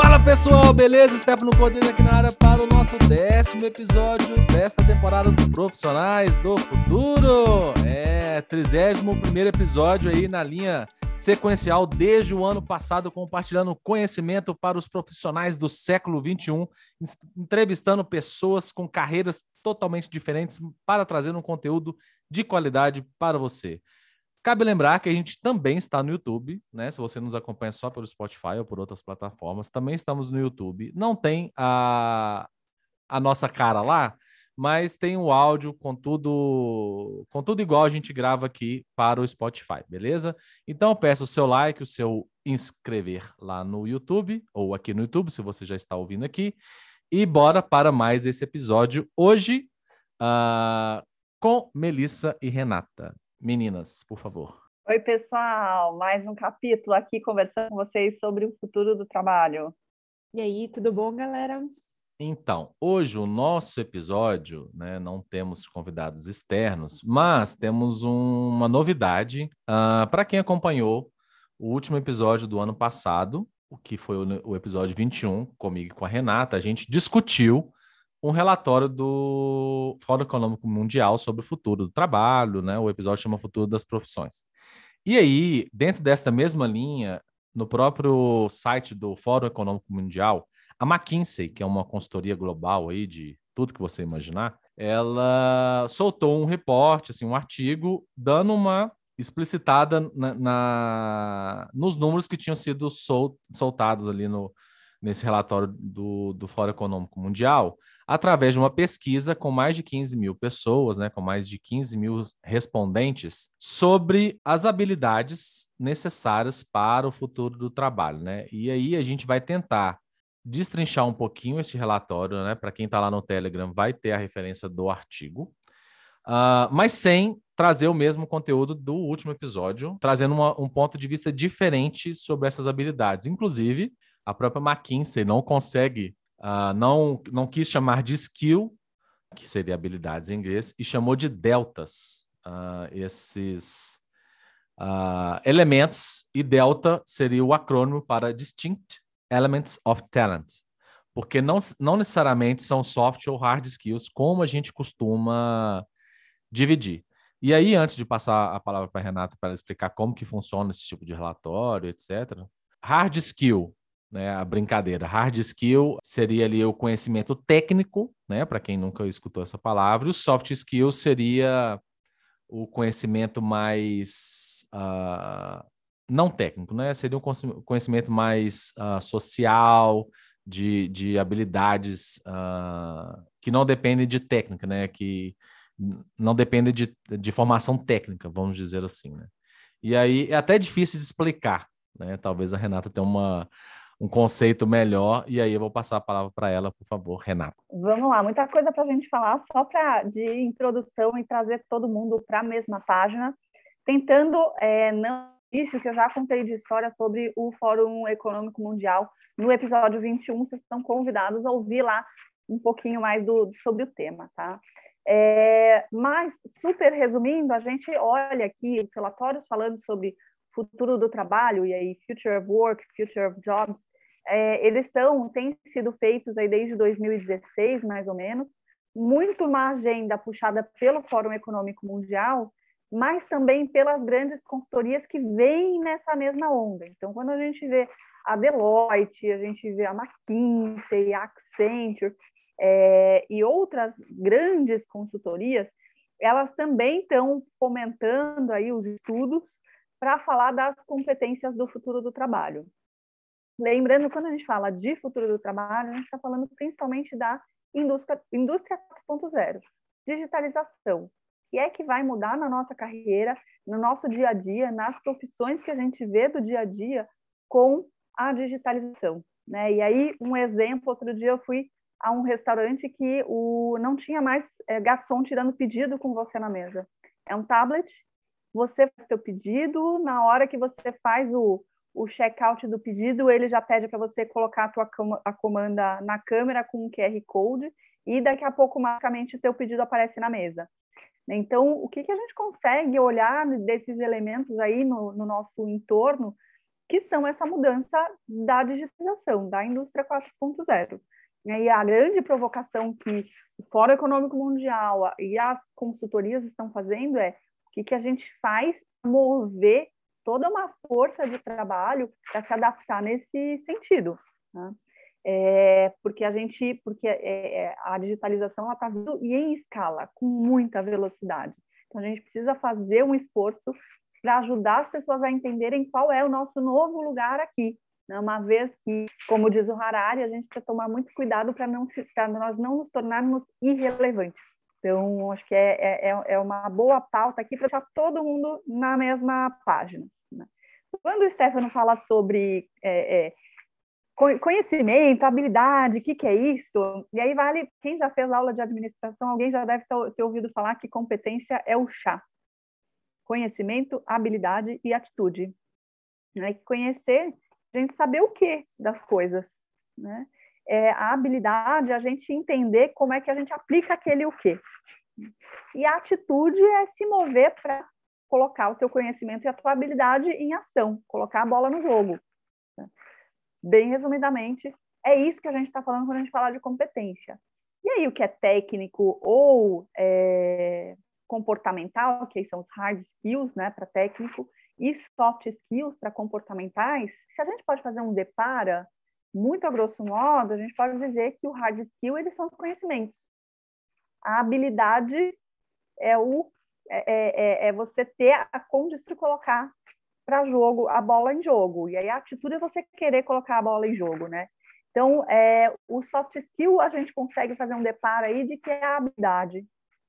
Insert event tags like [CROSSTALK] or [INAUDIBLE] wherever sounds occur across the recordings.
Fala pessoal, beleza? Stefano Cordeiro aqui na área para o nosso décimo episódio desta temporada do Profissionais do Futuro. É, 31 primeiro episódio aí na linha sequencial desde o ano passado, compartilhando conhecimento para os profissionais do século 21, entrevistando pessoas com carreiras totalmente diferentes para trazer um conteúdo de qualidade para você. Cabe lembrar que a gente também está no YouTube, né? Se você nos acompanha só pelo Spotify ou por outras plataformas, também estamos no YouTube. Não tem a, a nossa cara lá, mas tem o áudio com tudo, com tudo igual a gente grava aqui para o Spotify, beleza? Então peço o seu like, o seu inscrever lá no YouTube ou aqui no YouTube, se você já está ouvindo aqui. E bora para mais esse episódio hoje uh, com Melissa e Renata. Meninas, por favor. Oi, pessoal, mais um capítulo aqui conversando com vocês sobre o futuro do trabalho. E aí, tudo bom, galera? Então, hoje o nosso episódio, né, não temos convidados externos, mas temos um, uma novidade uh, para quem acompanhou o último episódio do ano passado, o que foi o, o episódio 21, comigo e com a Renata, a gente discutiu um relatório do Fórum Econômico Mundial sobre o futuro do trabalho, né? O episódio chama Futuro das Profissões. E aí, dentro desta mesma linha, no próprio site do Fórum Econômico Mundial, a McKinsey, que é uma consultoria global aí de tudo que você imaginar, ela soltou um reporte, assim, um artigo, dando uma explicitada na, na nos números que tinham sido sol, soltados ali no, nesse relatório do, do Fórum Econômico Mundial, através de uma pesquisa com mais de 15 mil pessoas, né, com mais de 15 mil respondentes, sobre as habilidades necessárias para o futuro do trabalho. Né? E aí a gente vai tentar destrinchar um pouquinho esse relatório, né? Para quem está lá no Telegram, vai ter a referência do artigo, uh, mas sem trazer o mesmo conteúdo do último episódio, trazendo uma, um ponto de vista diferente sobre essas habilidades. Inclusive, a própria McKinsey não consegue uh, não, não quis chamar de skill, que seria habilidades em inglês, e chamou de deltas, uh, esses uh, elementos, e delta seria o acrônimo para Distinct Elements of Talent, porque não, não necessariamente são soft ou hard skills, como a gente costuma dividir. E aí, antes de passar a palavra para a Renata para explicar como que funciona esse tipo de relatório, etc., hard skill né, a brincadeira. Hard skill seria ali o conhecimento técnico, né, para quem nunca escutou essa palavra. O soft skill seria o conhecimento mais uh, não técnico, né? Seria um conhecimento mais uh, social, de, de habilidades uh, que não dependem de técnica, né? Que não dependem de, de formação técnica, vamos dizer assim, né? E aí é até difícil de explicar, né? Talvez a Renata tenha uma, um conceito melhor. E aí eu vou passar a palavra para ela, por favor, Renata. Vamos lá, muita coisa para a gente falar, só para de introdução e trazer todo mundo para a mesma página, tentando é, não isso que eu já contei de história sobre o Fórum Econômico Mundial no episódio 21, vocês estão convidados a ouvir lá um pouquinho mais do, sobre o tema, tá? É, mas, super resumindo, a gente olha aqui os relatórios falando sobre futuro do trabalho, e aí Future of Work, Future of Jobs, é, eles estão, têm sido feitos aí desde 2016, mais ou menos, muito uma agenda puxada pelo Fórum Econômico Mundial, mas também pelas grandes consultorias que vêm nessa mesma onda. Então, quando a gente vê a Deloitte, a gente vê a McKinsey, a Accenture é, e outras grandes consultorias, elas também estão fomentando aí os estudos para falar das competências do futuro do trabalho. Lembrando, quando a gente fala de futuro do trabalho, a gente está falando principalmente da indústria, indústria 4.0, digitalização, que é que vai mudar na nossa carreira, no nosso dia a dia, nas profissões que a gente vê do dia a dia com a digitalização. Né? E aí, um exemplo, outro dia eu fui a um restaurante que o, não tinha mais é, garçom tirando pedido com você na mesa. É um tablet, você faz seu pedido, na hora que você faz o, o checkout do pedido, ele já pede para você colocar a tua a comanda na câmera com um QR Code e daqui a pouco, magicamente, o teu pedido aparece na mesa. Então, o que, que a gente consegue olhar desses elementos aí no, no nosso entorno que são essa mudança da digitalização, da indústria 4.0. E a grande provocação que o Fórum Econômico Mundial e as consultorias estão fazendo é o que, que a gente faz para mover toda uma força de trabalho para se adaptar nesse sentido. Né? É, porque a gente, porque é, é a digitalização está vindo e em escala, com muita velocidade. Então a gente precisa fazer um esforço para ajudar as pessoas a entenderem qual é o nosso novo lugar aqui. Né? Uma vez que, como diz o Harari, a gente precisa tomar muito cuidado para não nós não nos tornarmos irrelevantes. Então, acho que é, é, é, é uma boa pauta aqui para deixar todo mundo na mesma página. Quando o Stefano fala sobre é, é, conhecimento, habilidade, o que, que é isso? E aí vale, quem já fez aula de administração, alguém já deve ter ouvido falar que competência é o chá conhecimento, habilidade e atitude. Né? Conhecer, a gente saber o que das coisas. Né? É, a habilidade a gente entender como é que a gente aplica aquele o que. E a atitude é se mover para colocar o teu conhecimento e a tua habilidade em ação, colocar a bola no jogo. Bem resumidamente, é isso que a gente está falando quando a gente fala de competência. E aí, o que é técnico ou é, comportamental, que são os hard skills, né, para técnico, e soft skills para comportamentais, se a gente pode fazer um depara, muito a grosso modo, a gente pode dizer que o hard skill eles são os conhecimentos. A habilidade é o é, é, é, é você ter a condição de colocar para jogo a bola em jogo. E aí a atitude é você querer colocar a bola em jogo, né? Então, é, o soft skill a gente consegue fazer um deparo aí de que é a habilidade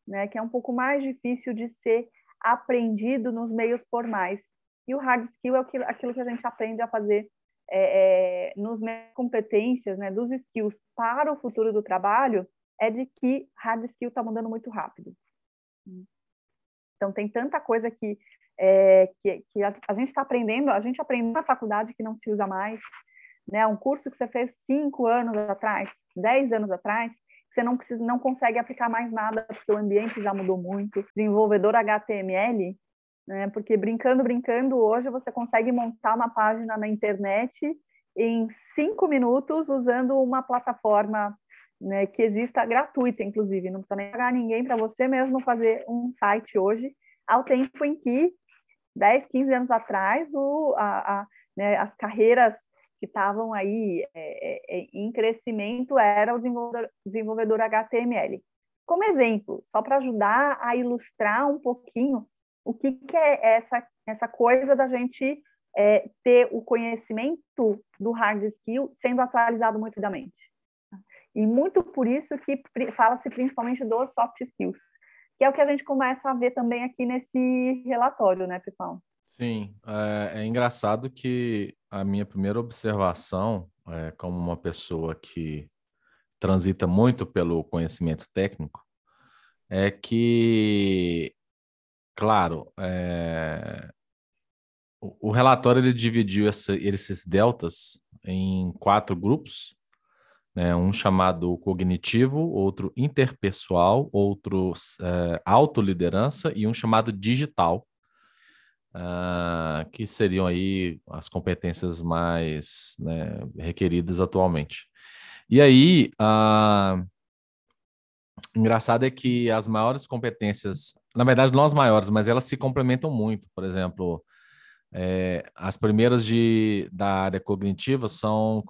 né, que é um pouco mais difícil de ser aprendido nos meios formais. E o hard skill é aquilo, aquilo que a gente aprende a fazer é, é, nos meios competências, né, dos skills para o futuro do trabalho, é de que hard skill está mudando muito rápido. Então, tem tanta coisa que, é, que, que a, a, gente está aprendendo, a gente aprende na faculdade que não se usa mais, né? Um curso que você fez cinco anos atrás, dez anos atrás, você não, precisa, não consegue aplicar mais nada, porque o ambiente já mudou muito. Desenvolvedor HTML, né, porque brincando, brincando, hoje você consegue montar uma página na internet em cinco minutos usando uma plataforma né, que exista gratuita, inclusive, não precisa nem pagar ninguém para você mesmo fazer um site hoje, ao tempo em que 10, 15 anos atrás o, a, a, né, as carreiras que estavam aí é, é, é, em crescimento era o desenvolvedor, desenvolvedor HTML. Como exemplo, só para ajudar a ilustrar um pouquinho o que, que é essa, essa coisa da gente é, ter o conhecimento do hard skill sendo atualizado muito rapidamente. E muito por isso que fala-se principalmente dos soft skills, que é o que a gente começa a ver também aqui nesse relatório, né, pessoal? Sim, é, é engraçado que a minha primeira observação, é, como uma pessoa que transita muito pelo conhecimento técnico, é que, claro, é, o, o, relatório ele dividiu essa, esses deltas em quatro grupos, né, um chamado cognitivo, outro interpessoal, outro é, autoliderança e um chamado digital uh, que seriam aí as competências mais né, requeridas atualmente. E aí, uh, engraçado é que as maiores competências, na verdade não as maiores, mas elas se complementam muito. Por exemplo, é, as primeiras de, da área cognitiva são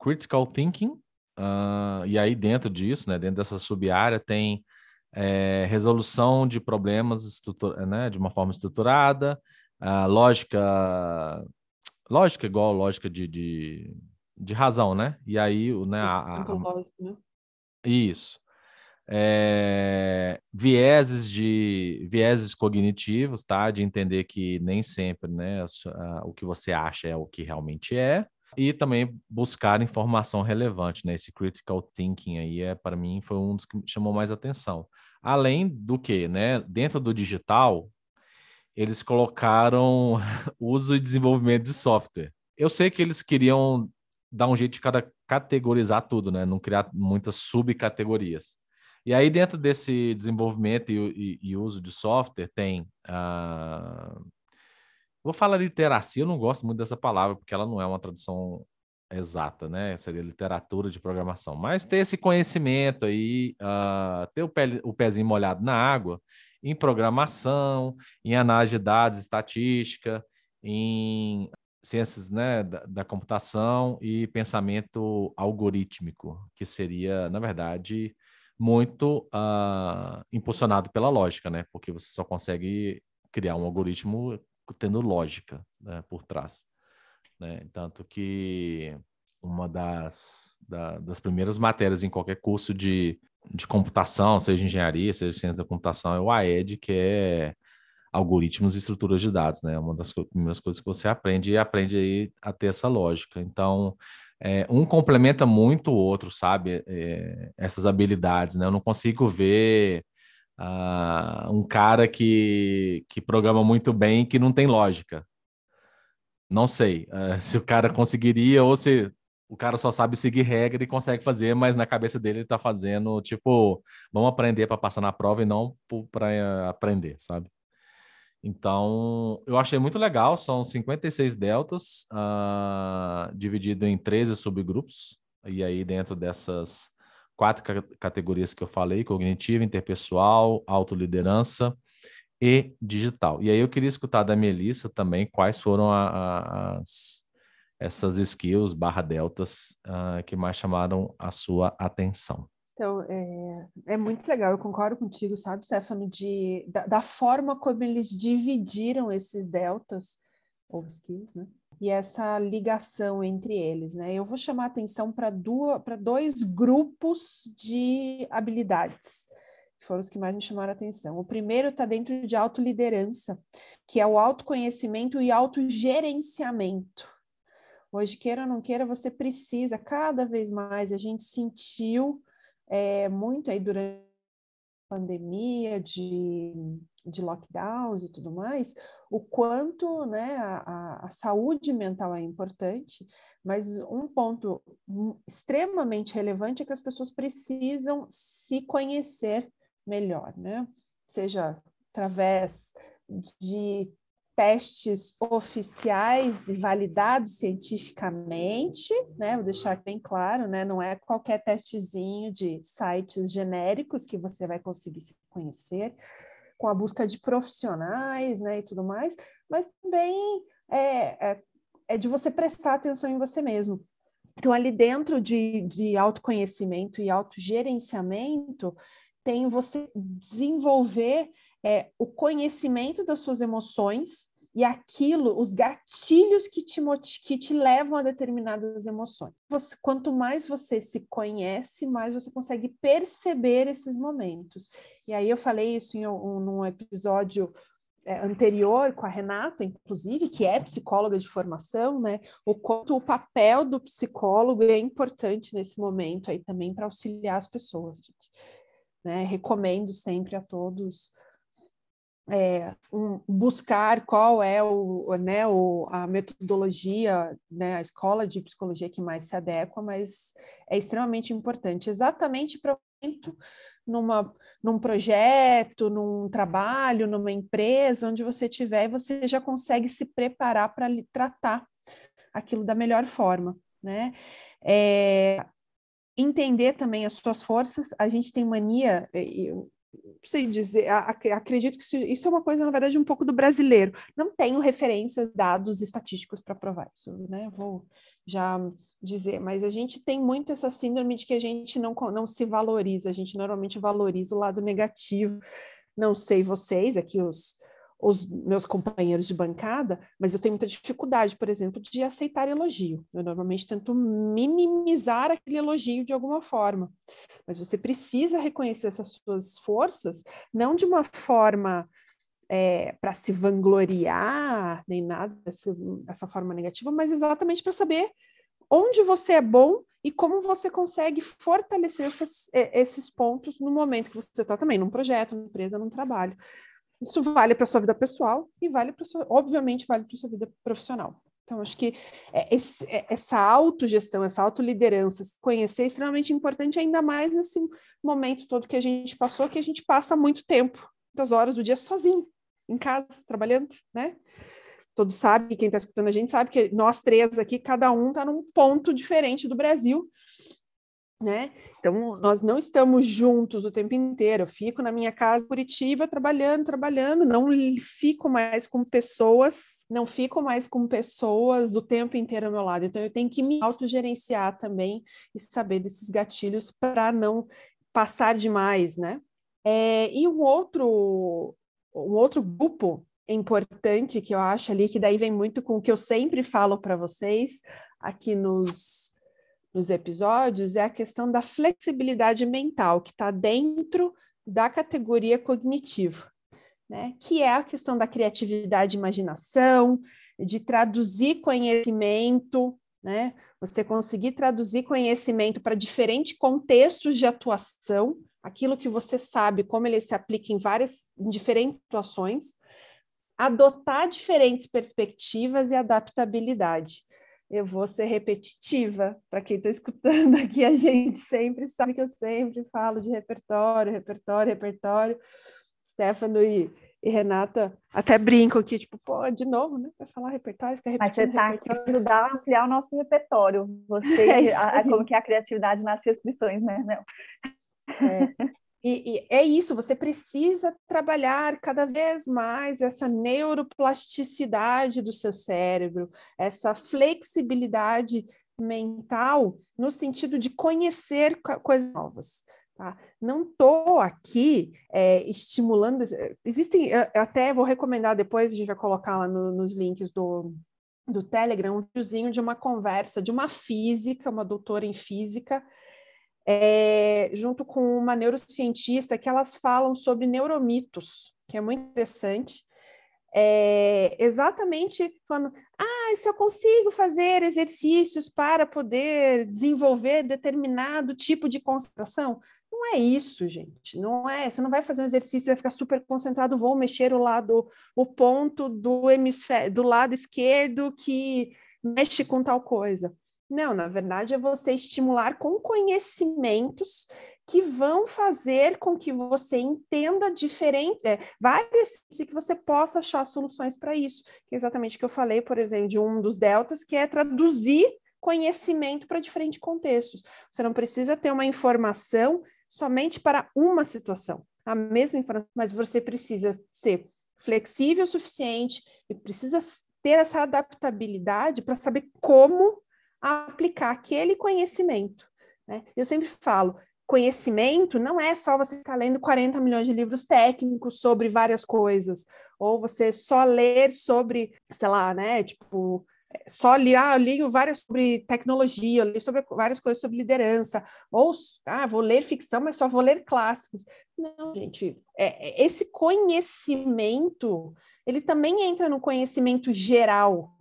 critical thinking, uh, e aí dentro disso, né, dentro dessa sub-área, tem é, resolução de problemas né, de uma forma estruturada, a lógica, lógica igual lógica de, de, de razão, né? E aí, né? A, a, né? Isso. É, vieses de vieses cognitivos, tá? De entender que nem sempre, né? O que você acha é o que realmente é. E também buscar informação relevante, né? Esse critical thinking aí é para mim foi um dos que chamou mais atenção. Além do que, né? Dentro do digital, eles colocaram [LAUGHS] uso e desenvolvimento de software. Eu sei que eles queriam dar um jeito de cada categorizar tudo, né? Não criar muitas subcategorias. E aí, dentro desse desenvolvimento e, e, e uso de software, tem uh, Vou falar literacia, eu não gosto muito dessa palavra, porque ela não é uma tradução exata, né? Seria literatura de programação. Mas ter esse conhecimento aí, uh, ter o, pé, o pezinho molhado na água, em programação, em análise de dados, estatística, em ciências né, da, da, computação e pensamento algorítmico, que seria, na verdade, muito uh, impulsionado pela lógica, né? Porque você só consegue criar um algoritmo tendo lógica né, por trás. Né? Tanto que uma das, da, das primeiras matérias em qualquer curso de, de computação, seja engenharia, seja ciência da computação, é o AED, que é algoritmos e estruturas de dados, né? Uma das primeiras coisas que você aprende e aprende aí a ter essa lógica. Então, é, um complementa muito o outro, sabe? É, essas habilidades, né? Eu não consigo ver uh, um cara que, que programa muito bem que não tem lógica. Não sei uh, [LAUGHS] se o cara conseguiria ou se o cara só sabe seguir regra e consegue fazer, mas na cabeça dele ele está fazendo tipo, vamos aprender para passar na prova e não para aprender, sabe? Então, eu achei muito legal, são 56 deltas, uh, dividido em 13 subgrupos, e aí dentro dessas quatro categorias que eu falei: cognitiva, interpessoal, autoliderança e digital. E aí eu queria escutar da Melissa também quais foram a, a, as, essas skills barra deltas uh, que mais chamaram a sua atenção. Então, é, é, muito legal, eu concordo contigo, sabe, Stefano, de, da, da forma como eles dividiram esses deltas, ou skills, né? E essa ligação entre eles. Né? Eu vou chamar atenção para dois grupos de habilidades, que foram os que mais me chamaram a atenção. O primeiro está dentro de autoliderança, que é o autoconhecimento e autogerenciamento. Hoje, queira ou não queira, você precisa cada vez mais, a gente sentiu é, muito aí durante pandemia, de, de lockdowns e tudo mais, o quanto né, a, a saúde mental é importante, mas um ponto extremamente relevante é que as pessoas precisam se conhecer melhor, né? Seja através de testes oficiais e validados cientificamente, né? Vou deixar bem claro, né? Não é qualquer testezinho de sites genéricos que você vai conseguir se conhecer, com a busca de profissionais, né? E tudo mais, mas também é, é, é de você prestar atenção em você mesmo. Então, ali dentro de, de autoconhecimento e autogerenciamento, tem você desenvolver é o conhecimento das suas emoções e aquilo, os gatilhos que te, que te levam a determinadas emoções. Você, quanto mais você se conhece, mais você consegue perceber esses momentos. E aí eu falei isso em um, num episódio é, anterior com a Renata, inclusive, que é psicóloga de formação, né? O quanto o papel do psicólogo é importante nesse momento aí também para auxiliar as pessoas. Gente. Né? Recomendo sempre a todos é, um, buscar qual é o, né, o, a metodologia, né, a escola de psicologia que mais se adequa, mas é extremamente importante, exatamente para numa num projeto, num trabalho, numa empresa, onde você estiver, você já consegue se preparar para tratar aquilo da melhor forma, né? É, entender também as suas forças. A gente tem mania, eu, sei dizer, acredito que isso é uma coisa, na verdade, um pouco do brasileiro. Não tenho referências, dados estatísticos para provar isso, né? Vou já dizer, mas a gente tem muito essa síndrome de que a gente não, não se valoriza, a gente normalmente valoriza o lado negativo. Não sei vocês, aqui os, os meus companheiros de bancada, mas eu tenho muita dificuldade, por exemplo, de aceitar elogio. Eu normalmente tento minimizar aquele elogio de alguma forma. Mas você precisa reconhecer essas suas forças, não de uma forma é, para se vangloriar, nem nada dessa, dessa forma negativa, mas exatamente para saber onde você é bom e como você consegue fortalecer essas, esses pontos no momento que você está também, num projeto, numa empresa, num trabalho. Isso vale para sua vida pessoal e vale para sua, obviamente, vale para sua vida profissional. Então, acho que é, esse, é, essa autogestão, essa autoliderança, conhecer é extremamente importante, ainda mais nesse momento todo que a gente passou, que a gente passa muito tempo, muitas horas do dia sozinho, em casa, trabalhando, né? todos sabem, quem está escutando a gente sabe que nós três aqui, cada um está num ponto diferente do Brasil, né? Então, nós não estamos juntos o tempo inteiro. Eu fico na minha casa, Curitiba, trabalhando, trabalhando, não fico mais com pessoas, não fico mais com pessoas o tempo inteiro ao meu lado. Então, eu tenho que me autogerenciar também e saber desses gatilhos para não passar demais, né? É, e um outro, um outro grupo importante que eu acho ali, que daí vem muito com o que eu sempre falo para vocês aqui nos nos episódios é a questão da flexibilidade mental, que está dentro da categoria cognitivo, né? que é a questão da criatividade e imaginação, de traduzir conhecimento, né? você conseguir traduzir conhecimento para diferentes contextos de atuação, aquilo que você sabe, como ele se aplica em várias, em diferentes situações, adotar diferentes perspectivas e adaptabilidade eu vou ser repetitiva. Para quem está escutando [LAUGHS] aqui, a gente sempre sabe que eu sempre falo de repertório, repertório, repertório. Stefano e, e Renata até brincam aqui, tipo, pô, de novo, né? Vai falar repertório, fica repetindo. Mas você está aqui para ajudar a ampliar o nosso repertório. [LAUGHS] Você, é a, como que a criatividade nas restrições, né? Não. É. E, e, é isso, você precisa trabalhar cada vez mais essa neuroplasticidade do seu cérebro, essa flexibilidade mental, no sentido de conhecer coisas novas. Tá? Não estou aqui é, estimulando. Existem, até vou recomendar depois, a gente vai colocar lá no, nos links do, do Telegram, um videozinho de uma conversa de uma física, uma doutora em física, é, junto com uma neurocientista, que elas falam sobre neuromitos, que é muito interessante. É, exatamente falando, ah, se eu consigo fazer exercícios para poder desenvolver determinado tipo de concentração, não é isso, gente. Não é. Você não vai fazer um exercício e vai ficar super concentrado. Vou mexer o lado, o ponto do hemisfério, do lado esquerdo que mexe com tal coisa. Não, na verdade é você estimular com conhecimentos que vão fazer com que você entenda diferente, é, várias e que você possa achar soluções para isso. Que é exatamente o que eu falei, por exemplo, de um dos deltas, que é traduzir conhecimento para diferentes contextos. Você não precisa ter uma informação somente para uma situação, a mesma informação, mas você precisa ser flexível o suficiente e precisa ter essa adaptabilidade para saber como aplicar aquele conhecimento. Né? Eu sempre falo, conhecimento não é só você ficar lendo 40 milhões de livros técnicos sobre várias coisas, ou você só ler sobre, sei lá, né, tipo, só li, ah, eu li várias sobre tecnologia, eu li sobre várias coisas sobre liderança, ou ah, vou ler ficção, mas só vou ler clássicos. Não, gente, é, é esse conhecimento, ele também entra no conhecimento geral,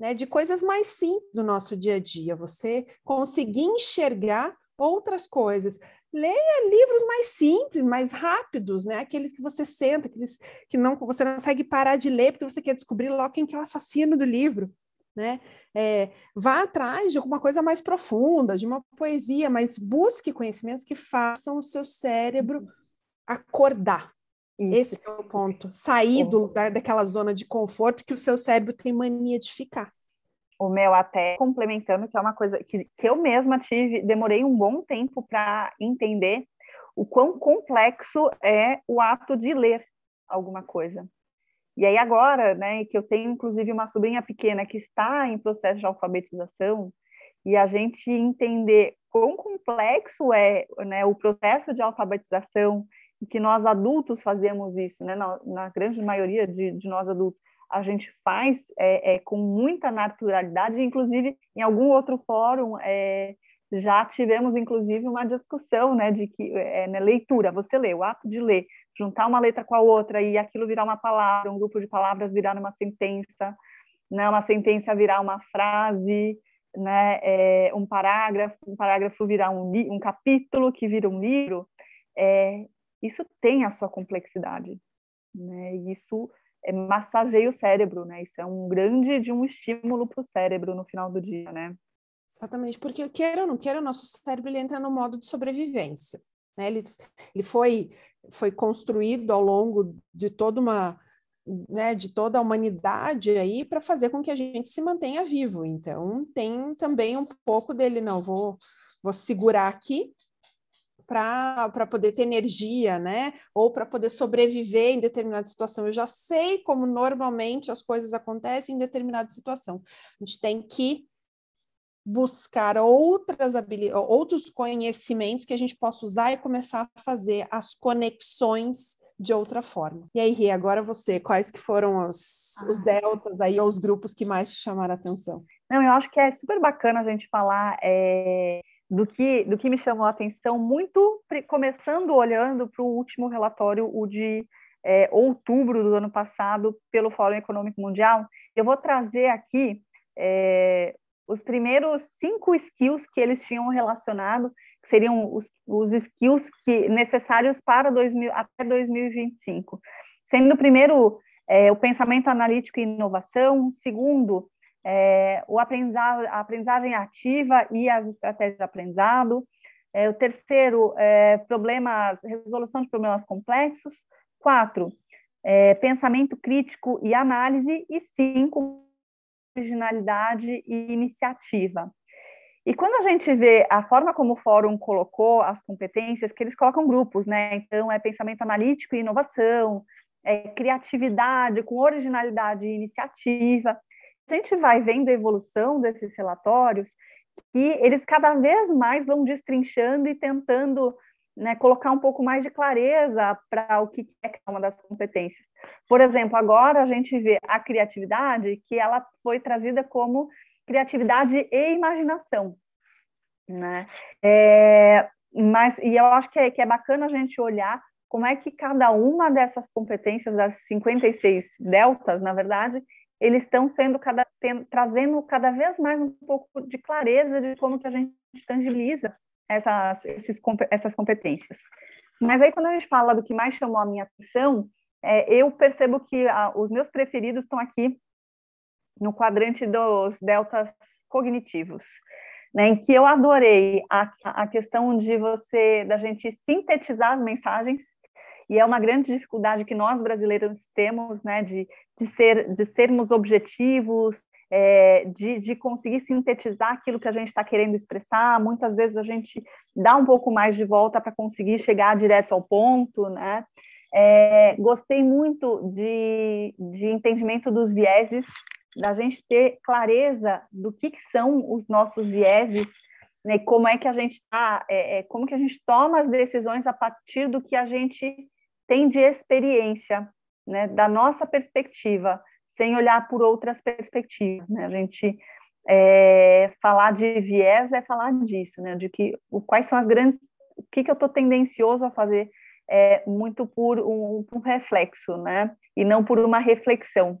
né, de coisas mais simples do nosso dia a dia, você conseguir enxergar outras coisas. Leia livros mais simples, mais rápidos, né? Aqueles que você senta, aqueles que não você não consegue parar de ler porque você quer descobrir logo quem que é o assassino do livro, né? É, vá atrás de alguma coisa mais profunda, de uma poesia, mas busque conhecimentos que façam o seu cérebro acordar, isso. Esse é o ponto. Sair do, da, daquela zona de conforto que o seu cérebro tem mania de ficar. O meu, até complementando, que é uma coisa que, que eu mesma tive, demorei um bom tempo para entender o quão complexo é o ato de ler alguma coisa. E aí agora, né, que eu tenho inclusive uma sobrinha pequena que está em processo de alfabetização, e a gente entender quão complexo é né, o processo de alfabetização que nós adultos fazemos isso, né? na, na grande maioria de, de, nós adultos, a gente faz é, é, com muita naturalidade, inclusive em algum outro fórum é, já tivemos inclusive uma discussão né, de que é, né, leitura, você lê, o ato de ler, juntar uma letra com a outra e aquilo virar uma palavra, um grupo de palavras virar uma sentença, né, uma sentença virar uma frase, né, é, um parágrafo, um parágrafo virar um, um capítulo que vira um livro, é, isso tem a sua complexidade, né? Isso é, massageia o cérebro, né? Isso é um grande de um estímulo para o cérebro no final do dia, né? Exatamente, porque queira ou não queira, o nosso cérebro ele entra no modo de sobrevivência. Né? Ele, ele foi, foi construído ao longo de toda uma né, de toda a humanidade aí para fazer com que a gente se mantenha vivo. Então, tem também um pouco dele, não, vou, vou segurar aqui para poder ter energia, né? Ou para poder sobreviver em determinada situação. Eu já sei como normalmente as coisas acontecem em determinada situação. A gente tem que buscar outras habilidades, outros conhecimentos que a gente possa usar e começar a fazer as conexões de outra forma. E aí, Ri, agora você, quais que foram os, os ah. deltas aí, ou os grupos que mais te chamaram a atenção? Não, eu acho que é super bacana a gente falar é, do, que, do que me chamou a atenção, muito começando olhando para o último relatório, o de é, outubro do ano passado, pelo Fórum Econômico Mundial. Eu vou trazer aqui é, os primeiros cinco skills que eles tinham relacionado, que seriam os, os skills que, necessários para 2000, até 2025. Sendo o primeiro é, o pensamento analítico e inovação, segundo, é, o aprendizagem, a aprendizagem ativa e as estratégias de aprendizado, é, o terceiro, é, problemas, resolução de problemas complexos, quatro, é, pensamento crítico e análise, e cinco, originalidade e iniciativa. E quando a gente vê a forma como o fórum colocou as competências, que eles colocam grupos, né? Então, é pensamento analítico e inovação, é criatividade com originalidade e iniciativa. A gente vai vendo a evolução desses relatórios que eles cada vez mais vão destrinchando e tentando né, colocar um pouco mais de clareza para o que é cada uma das competências. Por exemplo, agora a gente vê a criatividade, que ela foi trazida como criatividade e imaginação, né? É, mas, e eu acho que é, que é bacana a gente olhar como é que cada uma dessas competências, das 56 deltas, na verdade, eles estão sendo cada, tem, trazendo cada vez mais um pouco de clareza de como que a gente tangibiliza essas, esses, essas competências. Mas aí, quando a gente fala do que mais chamou a minha atenção, é, eu percebo que a, os meus preferidos estão aqui no quadrante dos deltas cognitivos, né, em que eu adorei a, a questão de você, da gente sintetizar as mensagens, e é uma grande dificuldade que nós brasileiros temos, né, de, de, ser, de sermos objetivos, é, de, de conseguir sintetizar aquilo que a gente está querendo expressar. Muitas vezes a gente dá um pouco mais de volta para conseguir chegar direto ao ponto, né? É, gostei muito de, de entendimento dos vieses, da gente ter clareza do que, que são os nossos vieses, né, como é que a gente está, é, é, como que a gente toma as decisões a partir do que a gente tem de experiência, né, da nossa perspectiva sem olhar por outras perspectivas, né? A gente é, falar de viés é falar disso, né? De que o, quais são as grandes, o que, que eu estou tendencioso a fazer é, muito por um, um, reflexo, né? E não por uma reflexão.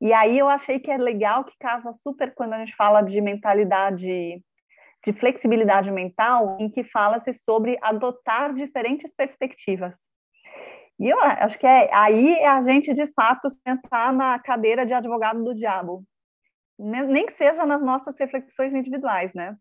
E aí eu achei que é legal que casa super quando a gente fala de mentalidade, de flexibilidade mental, em que fala-se sobre adotar diferentes perspectivas. E eu acho que é, aí é a gente, de fato, sentar na cadeira de advogado do diabo. Nem que seja nas nossas reflexões individuais, né?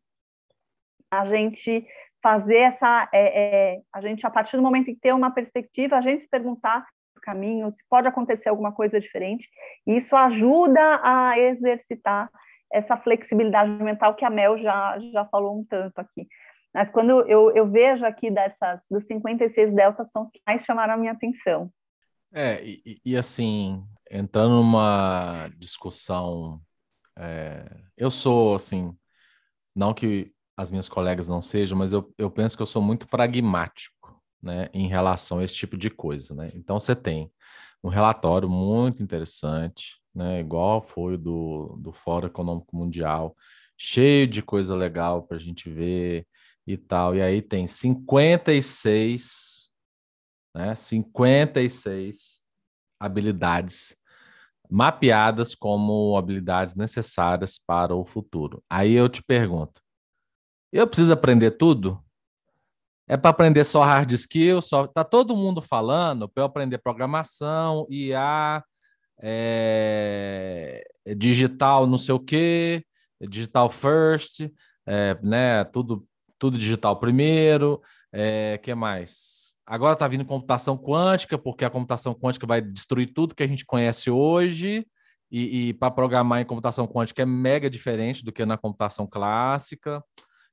A gente fazer essa... É, é, a gente, a partir do momento em que ter uma perspectiva, a gente se perguntar o caminho, se pode acontecer alguma coisa diferente. E isso ajuda a exercitar essa flexibilidade mental que a Mel já, já falou um tanto aqui. Mas quando eu, eu vejo aqui dessas, dos 56 deltas, são os que mais chamaram a minha atenção. É, e, e assim, entrando numa discussão, é, eu sou, assim, não que as minhas colegas não sejam, mas eu, eu penso que eu sou muito pragmático, né, em relação a esse tipo de coisa, né? Então, você tem um relatório muito interessante, né, igual foi do, do Fórum Econômico Mundial, cheio de coisa legal para a gente ver, e tal. E aí tem 56, né? 56 habilidades mapeadas como habilidades necessárias para o futuro. Aí eu te pergunto: eu preciso aprender tudo? É para aprender só hard skills? Só tá todo mundo falando para eu aprender programação, IA, é, digital, não sei o quê, digital first, é, né? Tudo tudo digital primeiro, é, que mais? agora está vindo computação quântica, porque a computação quântica vai destruir tudo que a gente conhece hoje, e, e para programar em computação quântica é mega diferente do que na computação clássica.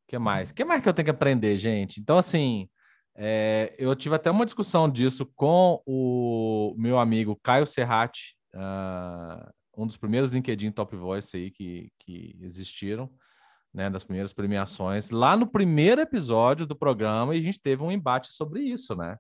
Que mais? Que mais que eu tenho que aprender, gente? Então, assim, é, eu tive até uma discussão disso com o meu amigo Caio Serrati, uh, um dos primeiros LinkedIn Top Voice aí que, que existiram, né, das primeiras premiações, lá no primeiro episódio do programa, e a gente teve um embate sobre isso, né?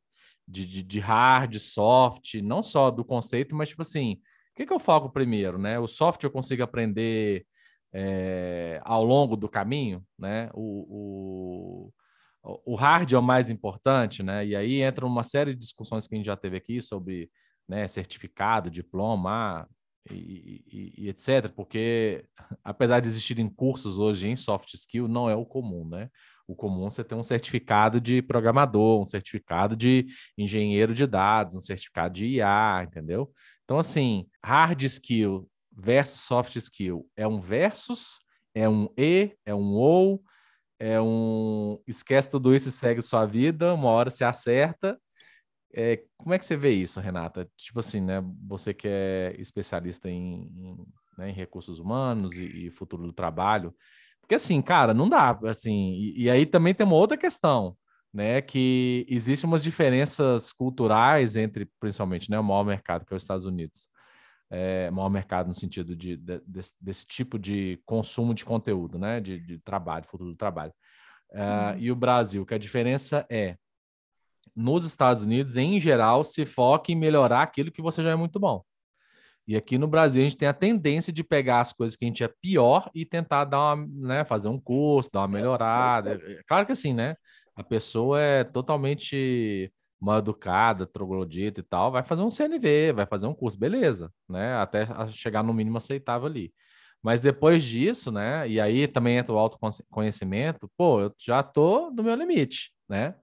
De, de, de hard, soft, não só do conceito, mas tipo assim, o que, que eu foco primeiro, né? O soft eu consigo aprender é, ao longo do caminho, né? O, o o hard é o mais importante, né? E aí entra uma série de discussões que a gente já teve aqui sobre né, certificado, diploma e, e, e, etc. Porque, [LAUGHS] apesar de existirem cursos hoje em soft skill, não é o comum, né? O comum é você ter um certificado de programador, um certificado de engenheiro de dados, um certificado de IA, entendeu? Então, assim, hard skill versus soft skill é um versus, é um e, é um ou, é um esquece tudo isso e segue sua vida, uma hora se acerta. É, como é que você vê isso, Renata? Tipo assim, né? Você que é especialista em, em, né, em recursos humanos e, e, futuro do trabalho. Porque assim, cara, não dá, assim, e, e, aí também tem uma outra questão, né, que existem umas diferenças culturais entre, principalmente, né, o maior mercado que é os Estados Unidos, é, maior mercado no sentido de, de desse, desse, tipo de consumo de conteúdo, né? De, de trabalho, futuro do trabalho. Uh, E o Brasil, que a diferença é, nos Estados Unidos, em geral, se foca em melhorar aquilo que você já é muito bom. E aqui no Brasil, a gente tem a tendência de pegar as coisas que a gente é pior e tentar dar uma, né, fazer um curso, dar uma melhorada. É, claro que assim, né? A pessoa é totalmente mal educada, troglodita e tal, vai fazer um CNV, vai fazer um curso, beleza, né? Até chegar no mínimo aceitável ali. Mas depois disso, né? E aí também entra o autoconhecimento, pô, eu já tô no meu limite, né?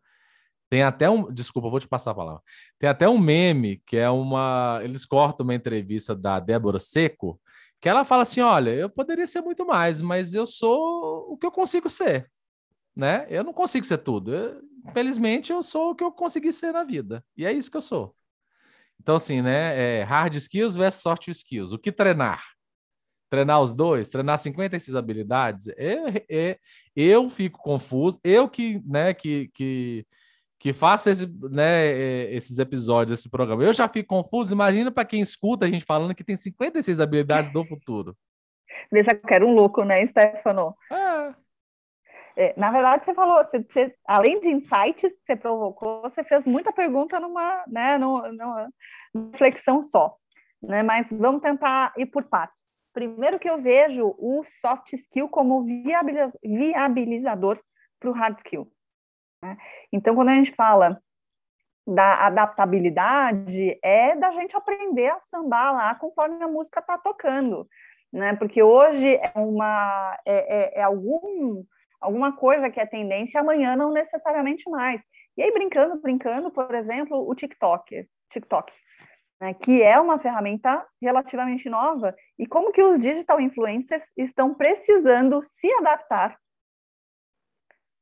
Tem até um, desculpa, vou te passar a palavra. Tem até um meme que é uma, eles cortam uma entrevista da Débora Seco, que ela fala assim, olha, eu poderia ser muito mais, mas eu sou o que eu consigo ser, né? Eu não consigo ser tudo. Eu, Felizmente, eu sou o que eu consegui ser na vida. E é isso que eu sou. Então, assim, né? É hard skills versus soft skills. O que treinar? Treinar os dois? Treinar 56 habilidades? É, é, eu fico confuso. Eu que, né, que, que, que faço esse, né, é, esses episódios, esse programa. Eu já fico confuso. Imagina para quem escuta a gente falando que tem 56 habilidades do futuro. Deixa que era um louco, né, Stefano? É. É, na verdade, você falou, você, você, além de insights que você provocou, você fez muita pergunta numa, né, numa, numa reflexão só. Né? Mas vamos tentar ir por partes. Primeiro que eu vejo o soft skill como viabilizador para o hard skill. Né? Então, quando a gente fala da adaptabilidade, é da gente aprender a sambar lá conforme a música está tocando. Né? Porque hoje é, uma, é, é, é algum alguma coisa que é tendência, amanhã não necessariamente mais. E aí, brincando, brincando, por exemplo, o TikTok, TikTok, né, que é uma ferramenta relativamente nova, e como que os digital influencers estão precisando se adaptar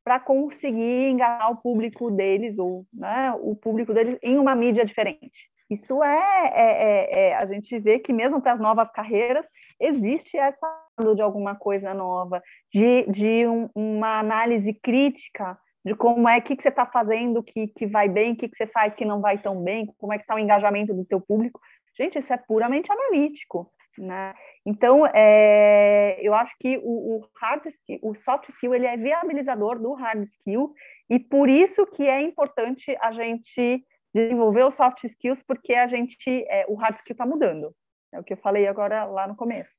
para conseguir enganar o público deles, ou né, o público deles em uma mídia diferente. Isso é, é, é, é a gente vê que mesmo para as novas carreiras existe essa de alguma coisa nova, de, de um, uma análise crítica de como é que, que você está fazendo que, que vai bem, o que, que você faz que não vai tão bem, como é que está o engajamento do teu público. Gente, isso é puramente analítico. Né? Então, é, eu acho que o, o, hard skill, o soft skill, ele é viabilizador do hard skill e por isso que é importante a gente desenvolver os soft skills, porque a gente, é, o hard skill está mudando. É o que eu falei agora lá no começo.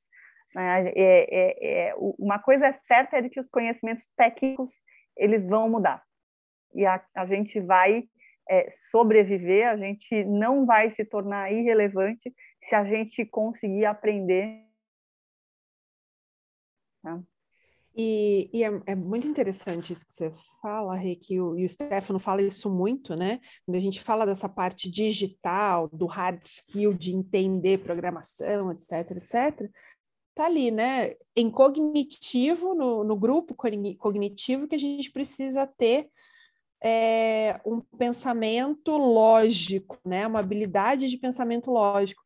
É, é, é, uma coisa certa é de que os conhecimentos técnicos eles vão mudar e a, a gente vai é, sobreviver, a gente não vai se tornar irrelevante se a gente conseguir aprender. Tá? E, e é, é, muito interessante isso que você fala, Rê, que o, e o Stefano fala isso muito, né? Quando a gente fala dessa parte digital, do hard skill, de entender programação, etc, etc, tá ali, né? Em cognitivo, no, no grupo cognitivo, que a gente precisa ter é, um pensamento lógico, né? Uma habilidade de pensamento lógico.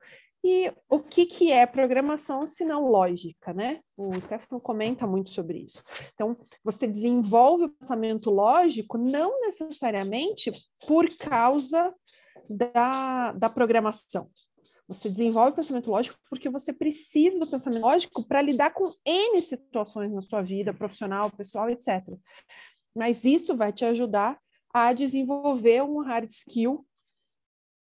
E o que, que é programação se não lógica, né? O Stefano comenta muito sobre isso. Então, você desenvolve o pensamento lógico não necessariamente por causa da, da programação. Você desenvolve o pensamento lógico porque você precisa do pensamento lógico para lidar com N situações na sua vida profissional, pessoal, etc. Mas isso vai te ajudar a desenvolver um hard skill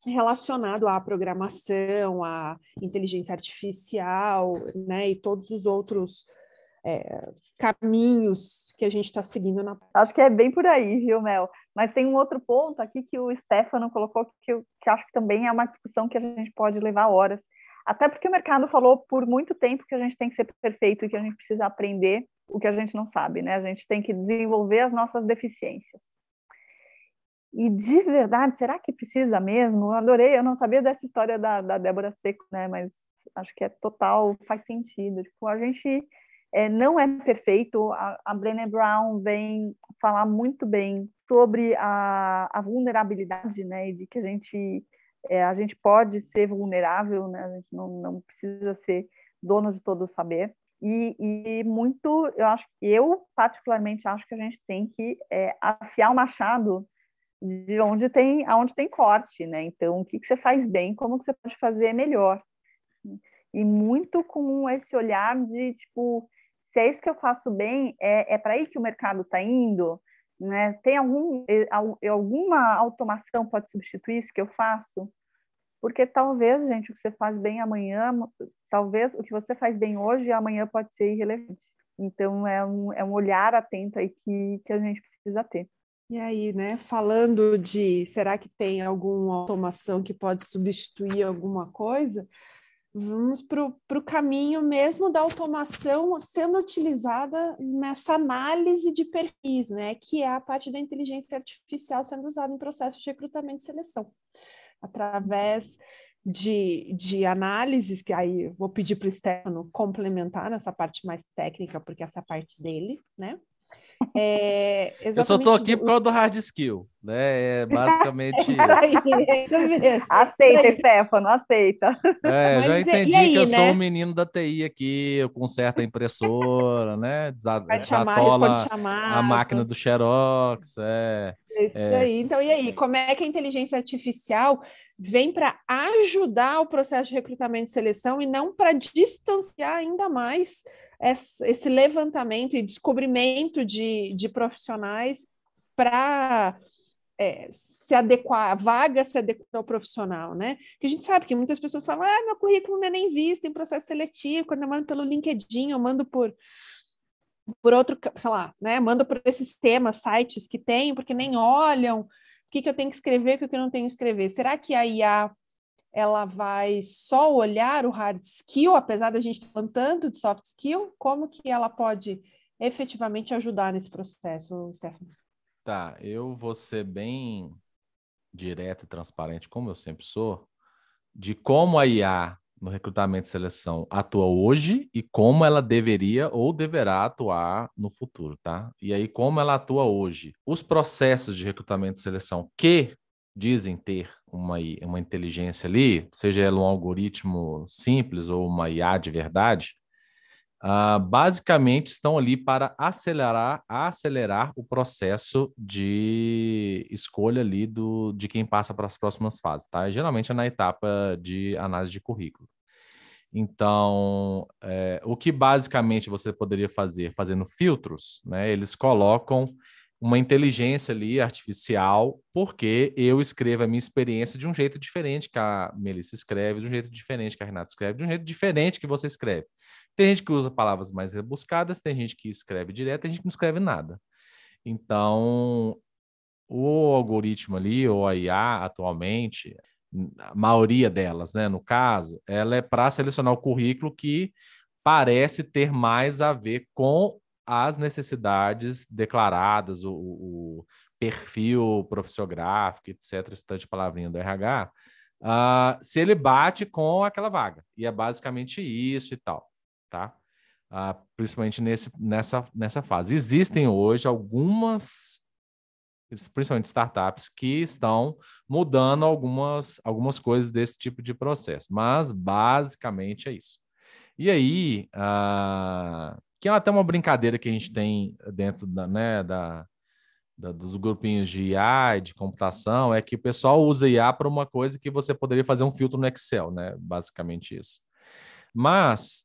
relacionado à programação, à inteligência artificial, né, e todos os outros é, caminhos que a gente está seguindo na. Acho que é bem por aí, viu, Mel? Mas tem um outro ponto aqui que o Stefano colocou que eu que acho que também é uma discussão que a gente pode levar horas. Até porque o mercado falou por muito tempo que a gente tem que ser perfeito e que a gente precisa aprender o que a gente não sabe, né? A gente tem que desenvolver as nossas deficiências. E de verdade, será que precisa mesmo? Eu adorei, eu não sabia dessa história da, da Débora Seco, né? Mas acho que é total, faz sentido. Tipo, a gente é, não é perfeito. A, a Brené Brown vem falar muito bem sobre a, a vulnerabilidade, né? E de que a gente, é, a gente pode ser vulnerável, né? A gente não, não precisa ser dono de todo o saber. E, e, muito, eu acho eu particularmente acho que a gente tem que é, afiar o machado de onde tem, aonde tem corte, né? Então, o que, que você faz bem, como que você pode fazer melhor. E muito com esse olhar de, tipo, se é isso que eu faço bem, é, é para aí que o mercado está indo, né? Tem algum, alguma automação pode substituir isso que eu faço? Porque talvez, gente, o que você faz bem amanhã, talvez o que você faz bem hoje, amanhã pode ser irrelevante. Então, é um, é um olhar atento aí que, que a gente precisa ter. E aí, né, falando de será que tem alguma automação que pode substituir alguma coisa? Vamos para o caminho mesmo da automação sendo utilizada nessa análise de perfis, né? Que é a parte da inteligência artificial sendo usada em processo de recrutamento e seleção. Através de, de análises, que aí vou pedir para o Stefano complementar nessa parte mais técnica, porque essa é parte dele, né? É, eu só estou aqui do... por causa do hard skill, né? É basicamente [LAUGHS] isso. Aí, aceita, Stefano, aceita. É, já entendi aí, que eu né? sou um menino da TI aqui, eu conserto a impressora, né? Desatola a máquina do Xerox, é. Isso é. aí. Então, e aí, como é que a inteligência artificial vem para ajudar o processo de recrutamento e seleção e não para distanciar ainda mais esse levantamento e descobrimento de, de profissionais para é, se adequar, a vaga se adequar ao profissional, né? Que a gente sabe que muitas pessoas falam, ah, meu currículo não é nem visto em processo seletivo, quando eu mando pelo LinkedIn, eu mando por por outro, sei lá, né? Mando por esses temas, sites que tem, porque nem olham o que, que eu tenho que escrever, o que eu não tenho que escrever. Será que a IA ela vai só olhar o hard skill, apesar da gente estar falando tanto de soft skill, como que ela pode efetivamente ajudar nesse processo, Stephanie? Tá, eu vou ser bem direto e transparente, como eu sempre sou, de como a IA no recrutamento e seleção atua hoje e como ela deveria ou deverá atuar no futuro, tá? E aí, como ela atua hoje. Os processos de recrutamento e seleção que dizem ter uma, uma inteligência ali, seja ela um algoritmo simples ou uma IA de verdade, uh, basicamente estão ali para acelerar, acelerar o processo de escolha ali do, de quem passa para as próximas fases, tá? Geralmente é na etapa de análise de currículo. Então, é, o que basicamente você poderia fazer fazendo filtros, né? Eles colocam uma inteligência ali artificial, porque eu escrevo a minha experiência de um jeito diferente que a Melissa escreve, de um jeito diferente que a Renata escreve, de um jeito diferente que você escreve. Tem gente que usa palavras mais rebuscadas, tem gente que escreve direto, tem gente que não escreve nada. Então, o algoritmo ali, ou a IA atualmente, a maioria delas, né, no caso, ela é para selecionar o currículo que parece ter mais a ver com as necessidades declaradas, o, o perfil profissiográfico, etc., de palavrinha do RH, uh, ah, se ele bate com aquela vaga. E é basicamente isso e tal, tá? Uh, principalmente nesse, nessa, nessa fase. Existem hoje algumas principalmente startups, que estão mudando algumas, algumas coisas desse tipo de processo. Mas, basicamente, é isso. E aí, uh, que é até uma brincadeira que a gente tem dentro da, né, da, da, dos grupinhos de IA de computação, é que o pessoal usa IA para uma coisa que você poderia fazer um filtro no Excel, né? Basicamente isso. Mas,